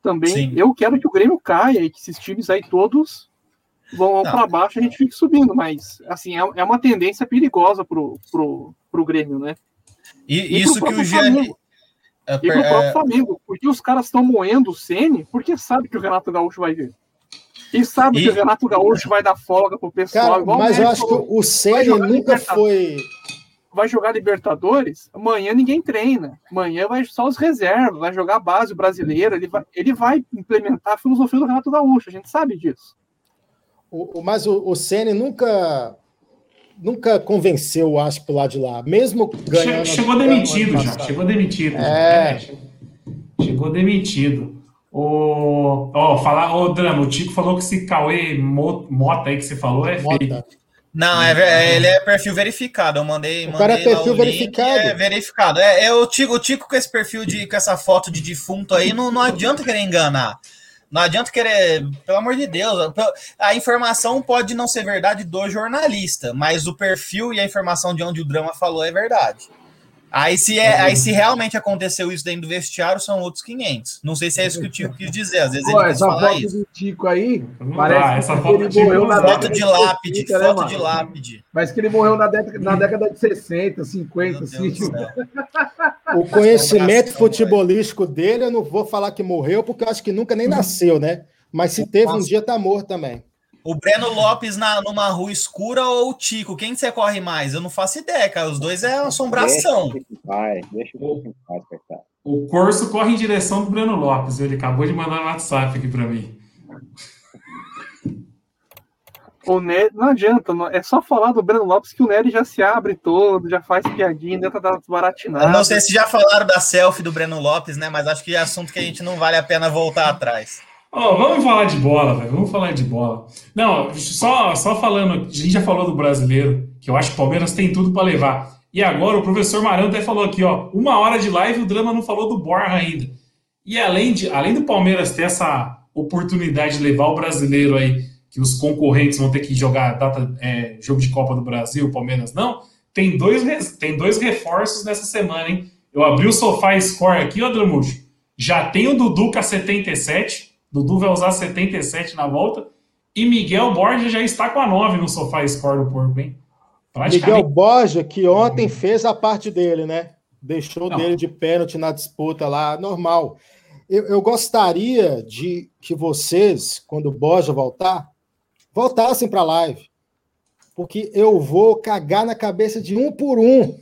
também. Sim. Eu quero que o Grêmio caia e que esses times aí todos vão para baixo e a gente fique subindo, mas assim, é, é uma tendência perigosa pro, pro, pro Grêmio, né? E, e isso que o Gianni. É, e pro próprio é... Flamengo, porque os caras estão moendo o Sene, porque sabe que o Renato Gaúcho vai vir. E sabe e... que o Renato Gaúcho vai dar folga pro pessoal. Cara, mas eu acho que o Sene nunca foi vai jogar Libertadores, amanhã ninguém treina. Amanhã vai só os reservas, vai jogar a base brasileira, ele vai, ele vai implementar a filosofia do Renato Gaúcho, a gente sabe disso. O, mas o, o Ceni nunca nunca convenceu o Asp lá de lá, mesmo ganhando. Chegou demitido já, chegou demitido. É. é. Chegou demitido. O, ó, falar, o Drama, o Tico falou que esse Cauê Mota aí que você falou é Mota. fake. Não, é, é, ele é perfil verificado. Eu mandei. O mandei cara é perfil verificado. É verificado. É, é o, Tico, o Tico com esse perfil de com essa foto de defunto aí, não, não adianta querer enganar. Não adianta querer, pelo amor de Deus, a informação pode não ser verdade do jornalista, mas o perfil e a informação de onde o drama falou é verdade. Aí se, é, aí se realmente aconteceu isso dentro do vestiário, são outros 500. Não sei se é isso que o Tico *laughs* quis dizer. Às vezes Pô, ele quis falar isso. do Tico aí, parece ah, essa foto ele morreu na foto de, de lápide, 60, né, foto né, de lápide. Mas que ele morreu na década, na década de 60, 50, assim. O conhecimento futebolístico dele, eu não vou falar que morreu, porque eu acho que nunca nem nasceu, né? Mas se teve um dia, tá morto também. O Breno Lopes na, numa rua escura ou o Tico? Quem você corre mais? Eu não faço ideia, cara. Os dois é assombração. Deixa vai, deixa que vai, coitado. O Corso corre em direção do Breno Lopes. Ele acabou de mandar no WhatsApp aqui para mim. O Nery, não adianta, não- é só falar do Breno Lopes que o Nery já se abre todo, já faz piadinha, tenta dar Eu desbaratinada. não sei se já falaram da selfie do Breno Lopes, né? Mas acho que é assunto que a gente não vale a pena voltar atrás. Ó, vamos falar de bola, velho. Vamos falar de bola. Não, só, só falando, a gente já falou do brasileiro, que eu acho que o Palmeiras tem tudo para levar. E agora o professor Marão até falou aqui, ó, uma hora de live o Drama não falou do Borja ainda. E além, de, além do Palmeiras ter essa oportunidade de levar o brasileiro aí, que os concorrentes vão ter que jogar data, é, jogo de Copa do Brasil, o Palmeiras não, tem dois, tem dois reforços nessa semana, hein? Eu abri o Sofá Score aqui, ó, Dramujo. Já tem o Dudu com a 77. Dudu vai usar 77 na volta. E Miguel Borja já está com a 9 no Sofá Score do Porco, hein? Miguel Borja, que ontem fez a parte dele, né? Deixou Não. dele de pênalti na disputa lá, normal. Eu, eu gostaria de que vocês, quando o Borja voltar, voltassem para a live. Porque eu vou cagar na cabeça de um por um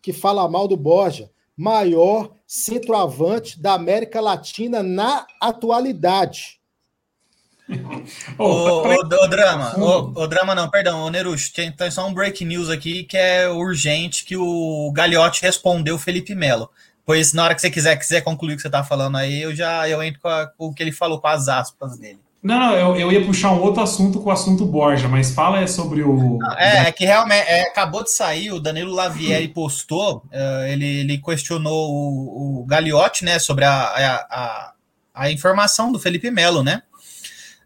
que fala mal do Borja, maior centroavante da América Latina na atualidade. Ô, ô, ô, Drama, ô, ô, Drama não, perdão, ô Nerucho, tem, tem só um break news aqui que é urgente, que o Gagliotti respondeu o Felipe Melo. Pois na hora que você quiser, quiser concluir o que você tá falando aí, eu já eu entro com, a- com o que ele falou, com as aspas dele. Não, não, eu, eu ia puxar um outro assunto com o assunto Borja, mas fala é sobre o. É, é que realmente é, acabou de sair, o Danilo Lavieri *clears throat* postou, eh, ele, ele questionou o, o Gagliotti, né, sobre a, a, a, a informação do Felipe Melo, né?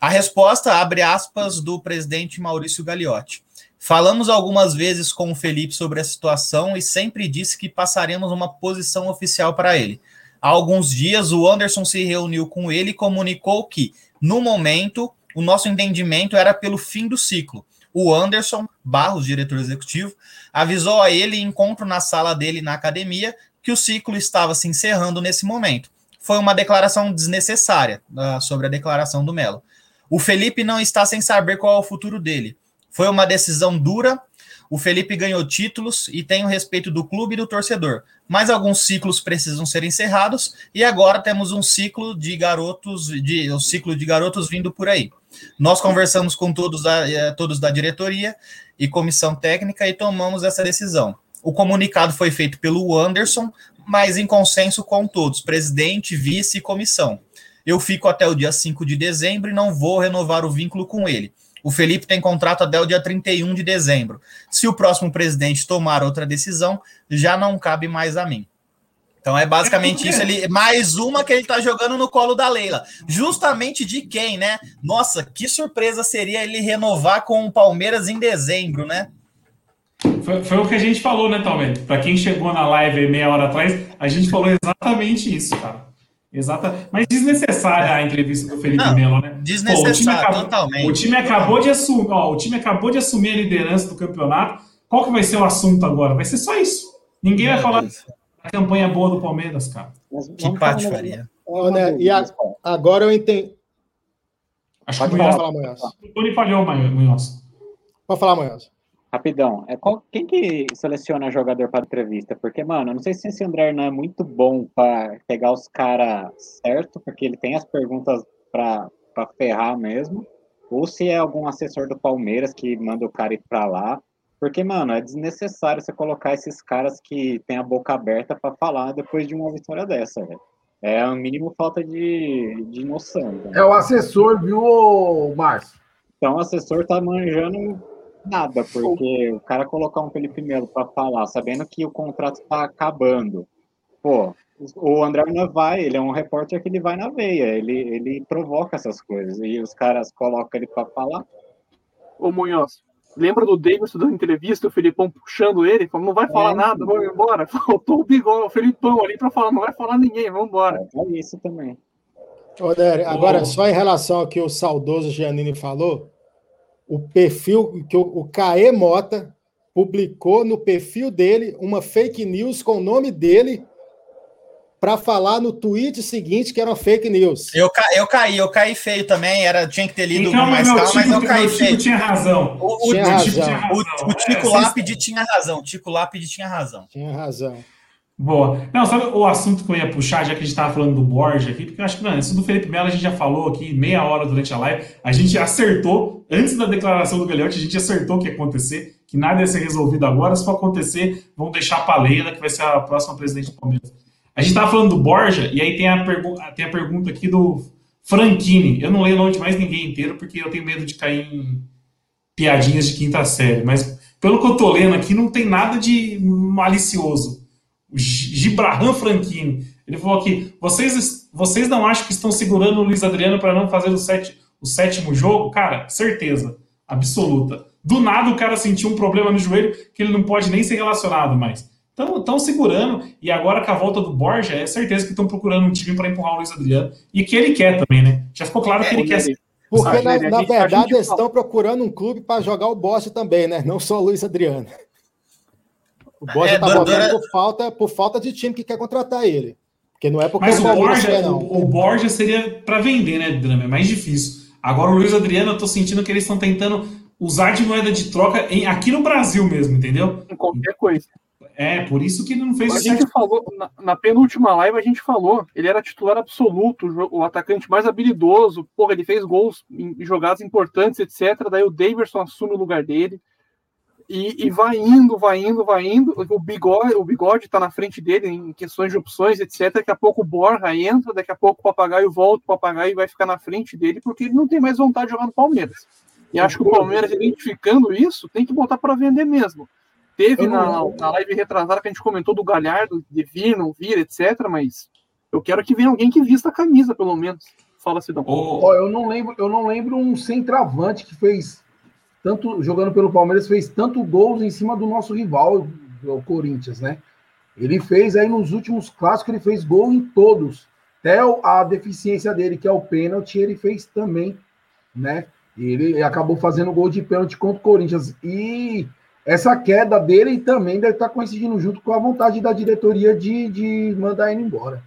A resposta, abre aspas, do presidente Maurício Gagliotti. Falamos algumas vezes com o Felipe sobre a situação e sempre disse que passaremos uma posição oficial para ele. Há alguns dias, o Anderson se reuniu com ele e comunicou que, no momento, o nosso entendimento era pelo fim do ciclo. O Anderson, Barros, diretor executivo, avisou a ele em encontro na sala dele na academia que o ciclo estava se encerrando nesse momento. Foi uma declaração desnecessária ah, sobre a declaração do Melo. O Felipe não está sem saber qual é o futuro dele. Foi uma decisão dura. O Felipe ganhou títulos e tem o respeito do clube e do torcedor. Mas alguns ciclos precisam ser encerrados e agora temos um ciclo de garotos, de, o ciclo de garotos vindo por aí. Nós conversamos com todos da, eh, todos da diretoria e comissão técnica e tomamos essa decisão. O comunicado foi feito pelo Anderson, mas em consenso com todos, presidente, vice e comissão. Eu fico até o dia 5 de dezembro e não vou renovar o vínculo com ele. O Felipe tem contrato até o dia 31 de dezembro. Se o próximo presidente tomar outra decisão, já não cabe mais a mim. Então é basicamente isso. Ele, mais uma que ele tá jogando no colo da Leila. Justamente de quem, né? Nossa, que surpresa seria ele renovar com o Palmeiras em dezembro, né? Foi, foi o que a gente falou, né, Talvez? Pra quem chegou na live meia hora atrás, a gente falou exatamente isso, cara. Exata, mas desnecessária a entrevista do Felipe Não, Melo, né? desnecessária, Pô, o time acabou, totalmente. O time acabou de assumir, ó, o time acabou de assumir a liderança do campeonato. Qual que vai ser o assunto agora? Vai ser só isso. Ninguém vai Meu falar Deus. da campanha boa do Palmeiras, cara. Que patifaria. Ó, né, E a- agora eu entendi. Acho Pode que o Munhoz, falar, Munhoz. o Tony falhou, Munhoz. Pode falar, Munhoz. Rapidão, é qual, quem que seleciona jogador para entrevista? Porque, mano, eu não sei se esse André não é muito bom para pegar os caras certo, porque ele tem as perguntas para ferrar mesmo, ou se é algum assessor do Palmeiras que manda o cara ir para lá. Porque, mano, é desnecessário você colocar esses caras que tem a boca aberta para falar depois de uma vitória dessa, velho. É o mínimo falta de, de noção. velho. É o assessor, viu, Márcio? Então o assessor tá manjando nada, porque o cara colocar um Felipe Melo para falar, sabendo que o contrato tá acabando. Pô, o André não vai, ele é um repórter que ele vai na veia, ele, ele provoca essas coisas. E os caras colocam ele para falar. Ô Munhoz, lembra do Davidson dando entrevista, o Felipão puxando ele, falando, não vai falar É. nada, vamos embora. *laughs* Faltou o bigode, o Felipão ali pra falar, não vai falar ninguém, vamos embora. É isso também. Ô, Nery, agora, Ô. só em relação ao que o saudoso Giannini falou, o perfil que o, o Caê Mota publicou no perfil dele uma fake news com o nome dele para falar no tweet seguinte que era uma fake news. Eu, ca, eu caí, eu caí feio também. Era, tinha que ter lido Então, mais meu, calma, mas eu caí Tico feio. tinha razão. O, o, Tinha o razão. Tico- Tinha o- razão. o Tico É, vocês- Lápide tinha razão. O Tico Lápide tinha razão. Tinha razão. Boa. Não, sabe o assunto que eu ia puxar, já que a gente estava falando do Borja aqui, porque eu acho que, mano, isso do Felipe Melo a gente já falou aqui meia hora durante a live. A gente acertou, antes da declaração do Gagliotti, a gente acertou o que ia acontecer, que nada ia ser resolvido agora. Se for acontecer, vão deixar a Leila, que vai ser a próxima presidente do Palmeiras. A gente estava falando do Borja, e aí tem a, tem a pergunta aqui do Franchini. Eu não leio o nome de mais ninguém inteiro, porque eu tenho medo de cair em piadinhas de quinta série. Mas pelo que eu tô lendo aqui, não tem nada de malicioso. O Gibraham Franchini. Ele falou aqui: vocês, vocês não acham que estão segurando o Luiz Adriano para não fazer o, sete, o sétimo jogo? Cara, certeza. Absoluta. Do nada o cara sentiu um problema no joelho que ele não pode nem ser relacionado mais. Então, estão segurando, e agora com a volta do Borja, é certeza que estão procurando um time para empurrar o Luiz Adriano. E que ele quer também, né? Já ficou claro que ele quer ser. Porque, Sabe, na, gente- na verdade, eles estão procurando um clube para jogar o Borja também, né? Não só o Luiz Adriano. O Borja É, tá do- voltando do- por falta, por falta de time que quer contratar ele. Porque não é porque Mas o Borja, quer, não. o, o Borja seria para vender, né, Drama? É mais difícil. Agora o Luiz Adriano, eu tô sentindo que eles estão tentando usar de moeda de troca em- aqui no Brasil mesmo, entendeu? Em qualquer coisa. É, por isso que ele não fez A gente falou, na, na penúltima live a gente falou, ele era titular absoluto, o o atacante mais habilidoso, porra, ele fez gols em em jogadas importantes, etc. Daí o Daverson assume o lugar dele. E, e vai indo, vai indo, vai indo. O bigode, o bigode tá na frente dele em questões de opções, etc. Daqui a pouco o Borja entra, daqui a pouco o papagaio volta, o papagaio vai ficar na frente dele, porque ele não tem mais vontade de jogar no Palmeiras. E acho que o Palmeiras, identificando isso, tem que botar para vender mesmo. Teve na, na live retrasada que a gente comentou do Galhardo, de vir, não vir, etc. Mas eu quero que venha alguém que vista a camisa, pelo menos. Fala, Sidão. O- Ó, eu não lembro, eu não lembro um centroavante que fez tanto jogando pelo Palmeiras fez tanto gols em cima do nosso rival, o Corinthians, né? Ele fez aí nos últimos clássicos, ele fez gol em todos. Até a deficiência dele, que é o pênalti, ele fez também, né? Ele acabou fazendo gol de pênalti contra o Corinthians. E essa queda dele também deve estar coincidindo junto com a vontade da diretoria de, de mandar ele embora.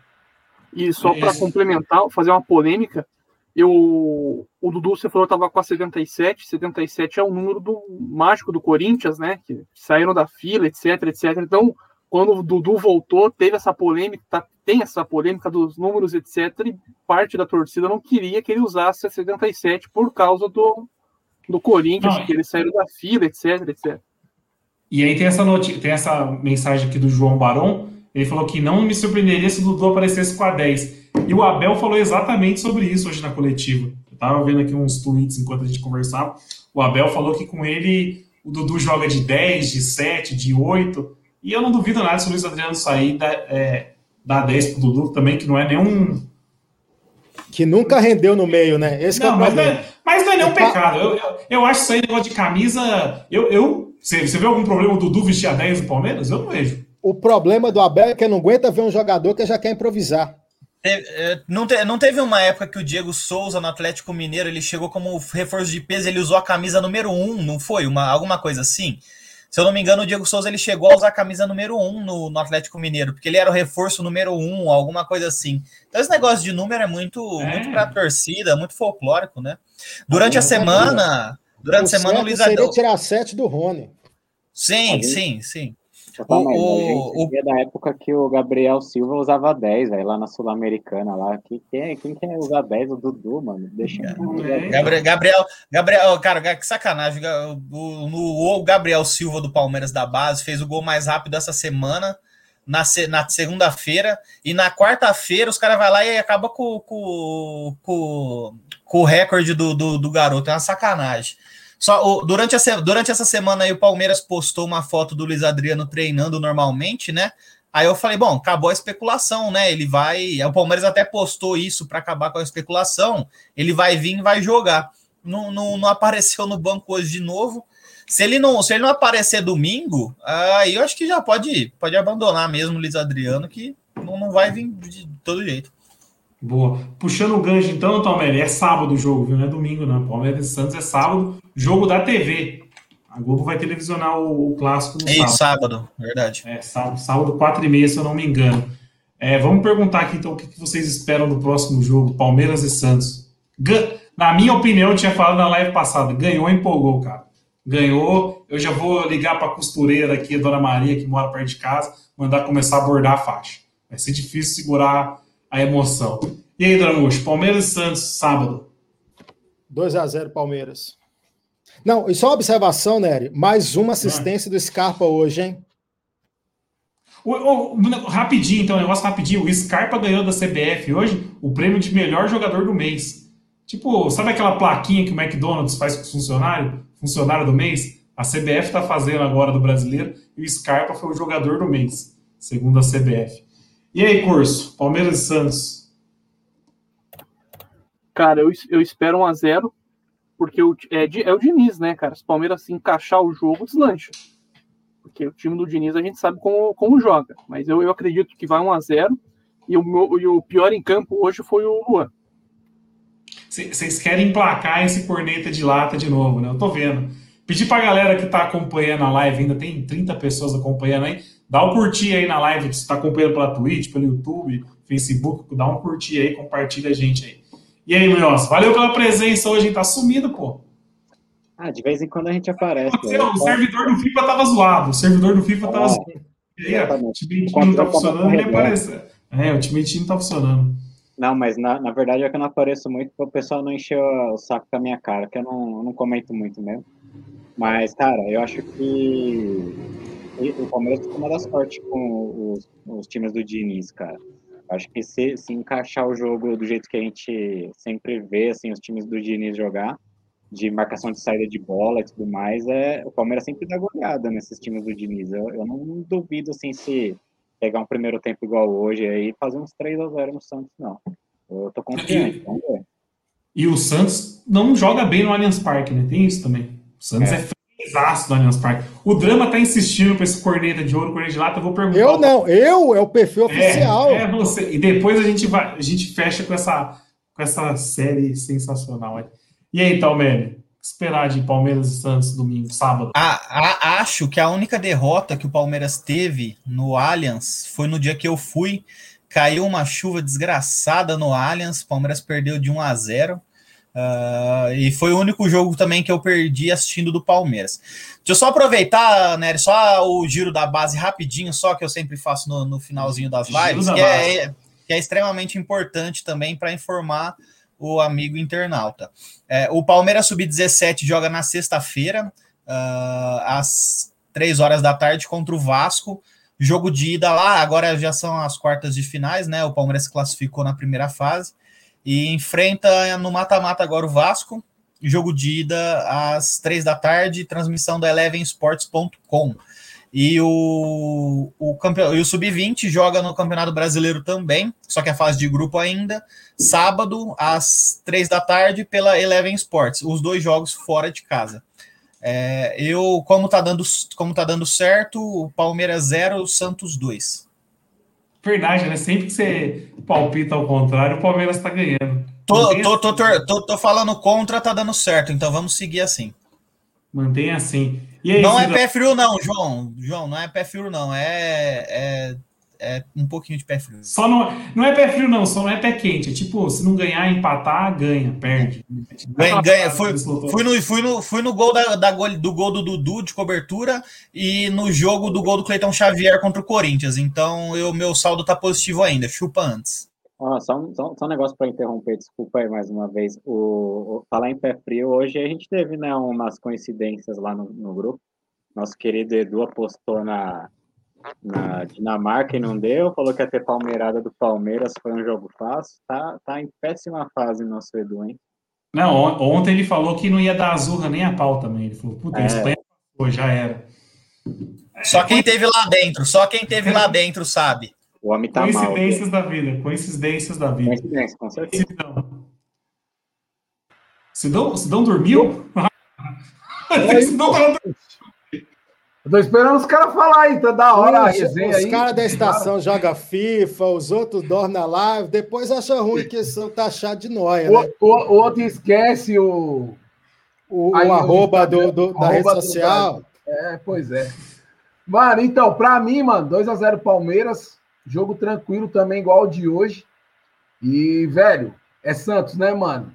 E só para complementar, fazer uma polêmica, eu, o Dudu, você falou, estava com a 77. 77 é o número do mágico do Corinthians, né? Que saíram da fila, etc, etc. Então, quando o Dudu voltou, teve essa polêmica, tá- tem essa polêmica dos números, etc. E parte da torcida não queria que ele usasse a 77 por causa do, do Corinthians, Não, que eles saíram da fila, etc, etc. E aí tem essa, tem essa mensagem aqui do João Barão. Ele falou que não me surpreenderia se o Dudu aparecesse com a 10. E o Abel falou exatamente sobre isso hoje na coletiva. Eu tava vendo aqui uns tweets enquanto a gente conversava. O Abel falou que com ele o Dudu joga de 10, de 7, de 8. E eu não duvido nada se o Luiz Adriano sair da, é, dar 10 pro Dudu também, que não é nenhum. Que nunca rendeu no meio, né? Esse é Não, o mas não é, mas não é nenhum pecado. Eu, eu, eu acho isso aí negócio de camisa. Eu, eu, você, você vê algum problema o Dudu vestir a 10 do Palmeiras? Eu não vejo. O problema do Abel é que não aguenta ver um jogador que já quer improvisar. É, Não, te- não teve uma época que o Diego Souza no Atlético Mineiro ele chegou como reforço de peso, ele usou a camisa número 1, não foi? Uma, alguma coisa assim? Se eu não me engano, o Diego Souza ele chegou a usar a camisa número 1 no, no Atlético Mineiro, porque ele era o reforço número 1, alguma coisa assim. Então esse negócio de número é muito, É. muito pra torcida, muito folclórico, né? Durante a semana. Durante a O semana o Luiz seria Adriano. tirar 7 do Rony. Sim, sim, sim. Só tá O- mais, o- via da época que o Gabriel Silva usava 10, velho, lá na Sul-Americana lá. Que, quem, quem quer usar 10? O Dudu, mano. Deixa É. eu Gabriel, Gabriel, Gabriel, cara, que sacanagem. O, no- o Gabriel Silva do Palmeiras da base fez o gol mais rápido essa semana, na, na segunda-feira, e na quarta-feira os caras vão lá e acaba com, com, com, com o recorde do, do, do garoto. É uma sacanagem. Só, durante, a, durante essa semana aí, o Palmeiras postou uma foto do Luiz Adriano treinando normalmente, né? Aí eu falei, bom, acabou a especulação, né? Ele vai. O Palmeiras até postou isso para acabar com a especulação. Ele vai vir e vai jogar. Não, não, não *laughs* apareceu no banco hoje de novo. Se ele não, se ele não aparecer domingo, aí eu acho que já pode, pode abandonar mesmo o Luiz Adriano, que não, não vai vir de todo jeito. Boa. Puxando o gancho, então, Tomelli, é sábado o jogo, viu? Não é domingo, não. Palmeiras e Santos é sábado, jogo da TV. A Globo vai televisionar o, o clássico no É sábado. sábado, verdade. É, sábado, sábado 4 e meia, se eu não me engano. É, vamos perguntar aqui então o que vocês esperam do próximo jogo, Palmeiras e Santos. Na minha opinião, eu tinha falado na live passada, ganhou, empolgou, cara. Ganhou, eu já vou ligar para a costureira aqui, a Dona Maria, que mora perto de casa, mandar começar a bordar a faixa. Vai ser difícil segurar a emoção. E aí, Dramuxo, Palmeiras e Santos, sábado. 2 a 0 Palmeiras. Não, e só uma observação, Nery. Mais uma assistência do Scarpa hoje, hein? O, o, rapidinho, então, um negócio rapidinho. O Scarpa ganhou da CBF hoje o prêmio de melhor jogador do mês. Tipo, sabe aquela plaquinha que o McDonald's faz com os funcionários? Funcionário do mês? A CBF está fazendo agora do brasileiro e o Scarpa foi o jogador do mês, segundo a CBF. E aí, curso? Palmeiras e Santos. Cara, eu, eu espero um a 0 porque o, é, é o Diniz, né, cara? Se o Palmeiras se encaixar o jogo, deslancha. Porque o time do Diniz a gente sabe como, como joga. Mas eu, eu acredito que vai 1 a 0 e o, meu, e o pior em campo hoje foi o Luan. Vocês querem emplacar esse corneta de lata de novo, né? Eu tô vendo. Pedir pra galera que tá acompanhando a live, ainda tem 30 pessoas acompanhando aí, dá um curtir aí na live, se tá acompanhando pela Twitch, pelo YouTube, Facebook, dá um curtir aí, compartilha a gente aí. E aí, Munhoz, valeu pela presença hoje? Tá sumido, pô. Ah, de vez em quando a gente aparece. Né? O servidor do FIFA tava zoado. O servidor do FIFA tava é, zoado. E aí, o time não tá funcionando, nem aparece. É, o time não tá funcionando. Não, mas na, na verdade é que eu não apareço muito para o pessoal não encher o saco com a minha cara, que eu não, eu não comento muito mesmo. Mas, cara, eu acho que o Palmeiras costuma dar sorte com os, os times do Diniz, cara. Acho que se, se encaixar o jogo do jeito que a gente sempre vê, assim, os times do Diniz jogar, de marcação de saída de bola e tudo mais, é, o Palmeiras sempre dá goleada nesses times do Diniz. Eu, eu não duvido, assim, se pegar um primeiro tempo igual hoje aí fazer uns 3 a 0 no Santos, não. Eu tô confiante, vamos ver. E o Santos não joga bem no Allianz Parque, né? Tem isso também. O Santos é, é fresaço do Allianz Parque. O Drama tá insistindo pra esse corneta de ouro, corneta de lata, eu vou perguntar. Eu não, eu é o perfil é, oficial. É você. E depois a gente vai, a gente fecha com essa, com essa série sensacional. E aí, Talmere? esperar de Palmeiras e Santos domingo, sábado? A, a, acho que a única derrota que o Palmeiras teve no Allianz foi no dia que eu fui. Caiu uma chuva desgraçada no Allianz, o Palmeiras perdeu de 1 a 0. Uh, e foi o único jogo também que eu perdi assistindo do Palmeiras. Deixa eu só aproveitar, Nery, só o giro da base rapidinho, só que eu sempre faço no, no finalzinho das lives, que é, que é extremamente importante também para informar o amigo internauta. É, o Palmeiras Sub-17 joga na sexta-feira, uh, às três horas da tarde, contra o Vasco. Jogo de ida lá, agora já são as quartas de finais, né? O Palmeiras se classificou na primeira fase e enfrenta no mata-mata agora o Vasco. Jogo de ida às três da tarde, transmissão da elevensports.com. E o, o, campeão, e o Sub-20 joga no Campeonato Brasileiro também, só que a fase de grupo ainda, sábado, às três da tarde, pela Eleven Sports. Os dois jogos fora de casa. É, eu, como tá, dando, como tá dando certo, o Palmeiras 0, Santos 2. Verdade, né? Sempre que você palpita ao contrário, o Palmeiras tá ganhando. Tô, tô, tô, tô, tô, falando contra, tá dando certo, então vamos seguir assim. Mantenha assim. Não é pé frio, não, João. João, não é pé frio, não. É, é, um pouquinho de pé frio. Só não, não é pé frio, não, só não é pé quente. É tipo, se não ganhar, empatar, ganha, perde. Ganha, ganha. Fui, fui, no, fui, no, fui no gol da, da gol, do gol do Dudu de cobertura e no jogo do gol do Cleiton Xavier contra o Corinthians. Então, o meu saldo tá positivo ainda. Chupa antes. Ah, só, um, só, só, um negócio para interromper, desculpa aí mais uma vez. O, o, falar em pé frio, hoje a gente teve né, umas coincidências lá no, no grupo. Nosso querido Edu apostou na, na Dinamarca e não deu, falou que ia ter palmeirada do Palmeiras, foi um jogo fácil. Tá, tá em péssima fase nosso Edu, hein? Não, ontem ele falou que não ia dar azurra nem a pau também. Ele falou, puta, é. Espanha já era. Só quem teve lá dentro, só quem teve lá dentro sabe. O homem tá Coincidências mal, da vida, coincidências da vida. Coincidência, com certeza. Sidão, Sidão dormiu? *laughs* Sidão tá eu tô esperando os caras falar aí, tá da hora resenha Os caras da estação jogam FIFA, os outros dormem na live, depois acham ruim que são taxados de noia, né? O, o, outro esquece o... O, aí, o arroba do, do da arroba rede social. é, pois é. Mano, então, pra mim, mano, 2x0 Palmeiras. Jogo tranquilo também, igual o de hoje. E, velho, é Santos, né, mano?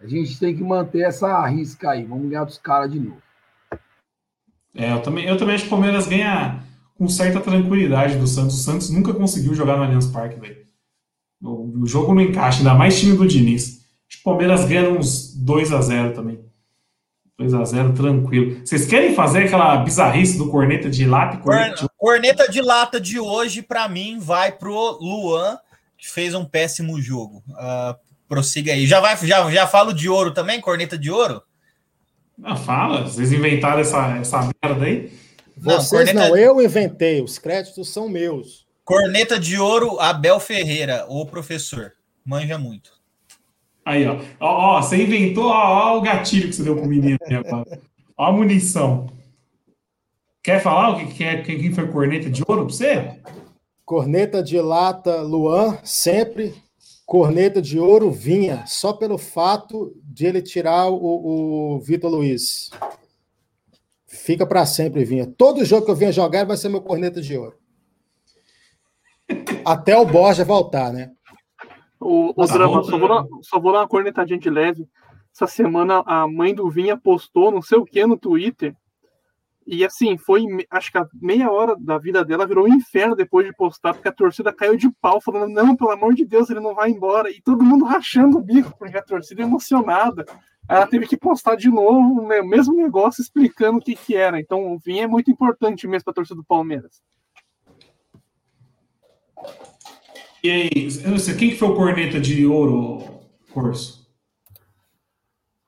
A gente tem que manter essa risca aí. Vamos ganhar dos caras de novo. É, eu também, eu também acho que o Palmeiras ganha com certa tranquilidade do Santos. O Santos nunca conseguiu jogar no Allianz Parque, velho. O, o, jogo não encaixa, ainda mais time do Diniz. Acho que o Palmeiras ganha uns 2 a 0 também. 2 a 0 tranquilo. Vocês querem fazer aquela bizarrice do corneta de lata? Corneta, de... corneta de lata de hoje, para mim, vai pro Luan, que fez um péssimo jogo. Uh, prossiga aí. Já, vai, já, já falo de ouro também? Corneta de ouro? Não, fala. Vocês inventaram essa, essa merda aí? Vocês não, não, eu inventei. Os créditos são meus. Corneta de ouro, Abel Ferreira, o professor. Manja muito. Aí, ó. Ó, ó você inventou ó, ó, o gatilho que você deu pro menino. ó a munição. Quer falar o que, que é, quem foi corneta de ouro pra você? Corneta de lata, Luan, sempre. Corneta de ouro, Vinha. Só pelo fato de ele tirar o, o Vitor Luiz. Fica para sempre, Vinha. Todo jogo que eu vinha jogar vai ser meu corneta de ouro. Até o Borja voltar, né? O, o drama, só vou, dar, só vou dar uma cornetadinha de leve. Essa semana a mãe do Vinha postou não sei o que no Twitter. E assim, foi, acho que a meia hora da vida dela virou um inferno depois de postar, porque a torcida caiu de pau, falando: não, pelo amor de Deus, ele não vai embora. E todo mundo rachando o bico, porque a torcida é emocionada. Ela teve que postar de novo né, o mesmo negócio explicando o que, que era. Então, o Vinha é muito importante mesmo para a torcida do Palmeiras. E aí, quem que foi o corneta de ouro, Corso?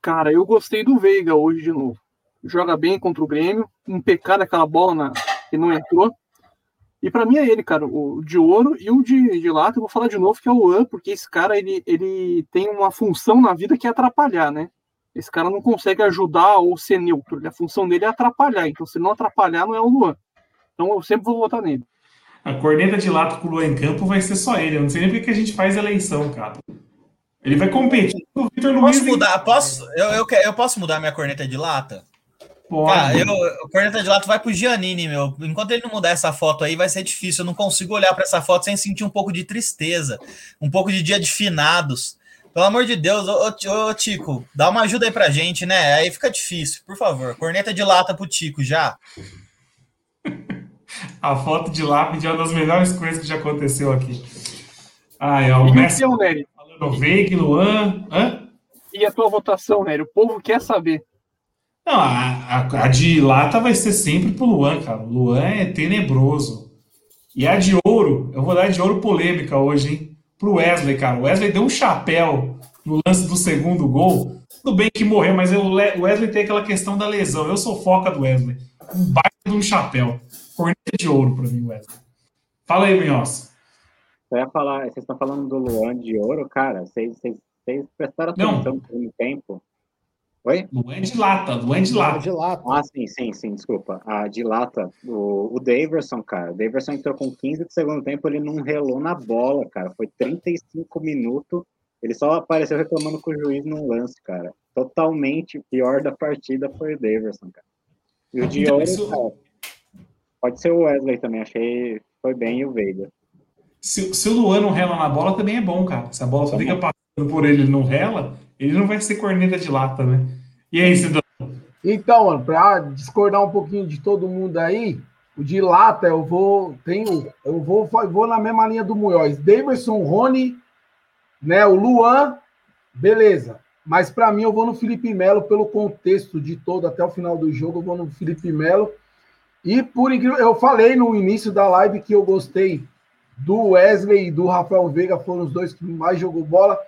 Cara, eu gostei do Veiga hoje de novo. Joga bem contra o Grêmio, um pecado aquela bola na, que não entrou. E para mim é ele, cara, o de ouro e o de, de lata, eu vou falar de novo que é o An, porque esse cara ele, ele tem uma função na vida que é atrapalhar, né? Esse cara não consegue ajudar ou ser neutro. A função dele é atrapalhar. Então, se não atrapalhar, não é o Luan. Então, eu sempre vou votar nele. A corneta de lata com o Luan em campo vai ser só ele. Eu não sei nem porque que a gente faz eleição, cara. Ele vai competir com o Vitor Luiz. Posso mudar? Posso, eu, eu, eu, posso mudar minha corneta de lata? Pode. Cara, eu, a corneta de lata vai pro Giannini, meu. Enquanto ele não mudar essa foto aí, vai ser difícil. Eu não consigo olhar para essa foto sem sentir um pouco de tristeza, um pouco de dia de finados. Pelo amor de Deus, ô, ô, ô, Tico, dá uma ajuda aí pra gente, né? Aí fica difícil, por favor. Corneta de lata pro Tico já. *laughs* A foto de lápide é uma das melhores coisas que já aconteceu aqui. Ai, ó, o Messi Nery? falando Veig, Luan. Hã? E a tua votação, Nery? O povo quer saber. Não, a, a, a, de lata vai ser sempre pro Luan, cara. O Luan é tenebroso. E a de ouro, eu vou dar de ouro polêmica hoje, hein? Pro Wesley, cara. O Wesley deu um chapéu no lance do segundo gol. Tudo bem que morreu, mas o Wesley tem aquela questão da lesão. Eu sou foca do Wesley. Um baita de um chapéu corneta de ouro para mim, Wesley. Fala aí, Minhoça. Eu ia falar, vocês estão falando do Luan de ouro, cara, vocês, vocês, vocês prestaram atenção no tempo. Oi? Luan de lata, Luan de lata. de lata. Ah, sim, sim, sim, desculpa. A de lata, o, o Daverson, cara, o Daverson entrou com 15 de segundo tempo, ele não relou na bola, cara, foi 35 minutos, ele só apareceu reclamando com o juiz num lance, cara. Totalmente pior da partida foi o Daverson, cara. E o de então, ouro, isso... cara, Pode ser o Wesley também, achei foi bem e o Veiga. Se, se o Luan não rela na bola, também é bom, cara. Se a bola só fica passando por ele e não rela, ele não vai ser corneta de lata, né? E aí, Cidão? Então, mano, pra discordar um pouquinho de todo mundo aí, o de lata eu vou. Tenho, eu vou, vou na mesma linha do Munhoz. Davidson, Rony, né? O Luan, beleza. Mas para mim eu vou no Felipe Melo pelo contexto de todo até o final do jogo, eu vou no Felipe Melo e por incrível, eu falei no início da live que eu gostei do Wesley e do Rafael Veiga, foram os dois que mais jogou bola,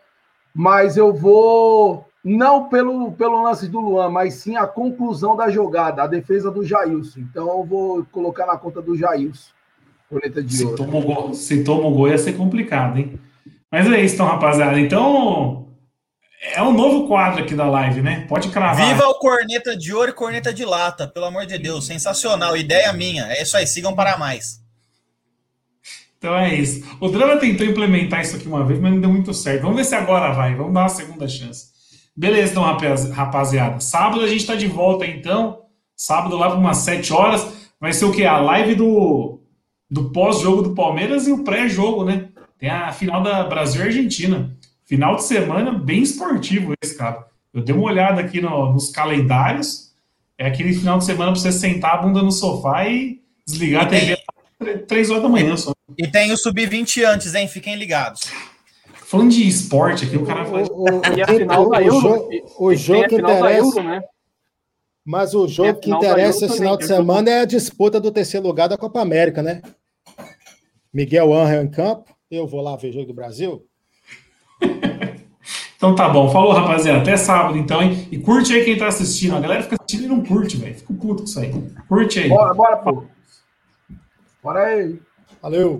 mas eu vou não pelo, pelo lance do Luan, mas sim a conclusão da jogada, a defesa do Jailson. Então eu vou colocar na conta do Jailson. Coleta de se, ouro. Toma gol, se toma o gol ia ser complicado, hein? Mas é isso, então, rapaziada. Então, é um novo quadro aqui da live, né? Pode cravar. Viva o Corneta de Ouro e Corneta de Lata, pelo amor de Deus. Sensacional. Ideia minha. É isso aí. Sigam para mais. Então é isso. O Drama tentou implementar isso aqui uma vez, mas não deu muito certo. Vamos ver se agora vai. Vamos dar uma segunda chance. Beleza, então, rapaziada. Sábado a gente está de volta, então. Sábado lá para umas 7 horas. Vai ser o quê? A live do, do pós-jogo do Palmeiras e o pré-jogo, né? Tem a final da Brasil e Argentina. Final de semana bem esportivo esse, cara. Eu dei uma olhada aqui no, nos calendários. É aquele final de semana para você sentar a bunda no sofá e desligar a TV às 3 horas da manhã só. E tem o Sub-20 antes, hein? Fiquem ligados. Falando de esporte aqui, o cara faz. O, o, E a final da o, Euro. jogo, o jogo que interessa, Euro, né? mas o jogo que interessa esse final de é semana é a disputa do terceiro lugar da Copa América, né? Miguel Angel em campo. Eu vou lá ver o jogo do Brasil. *laughs* Então tá bom, falou rapaziada, até sábado então, hein? E curte aí quem tá assistindo. A galera fica assistindo e não curte, velho. Fico puto com isso aí. Curte aí. Bora, bora, pô. Bora aí. Valeu.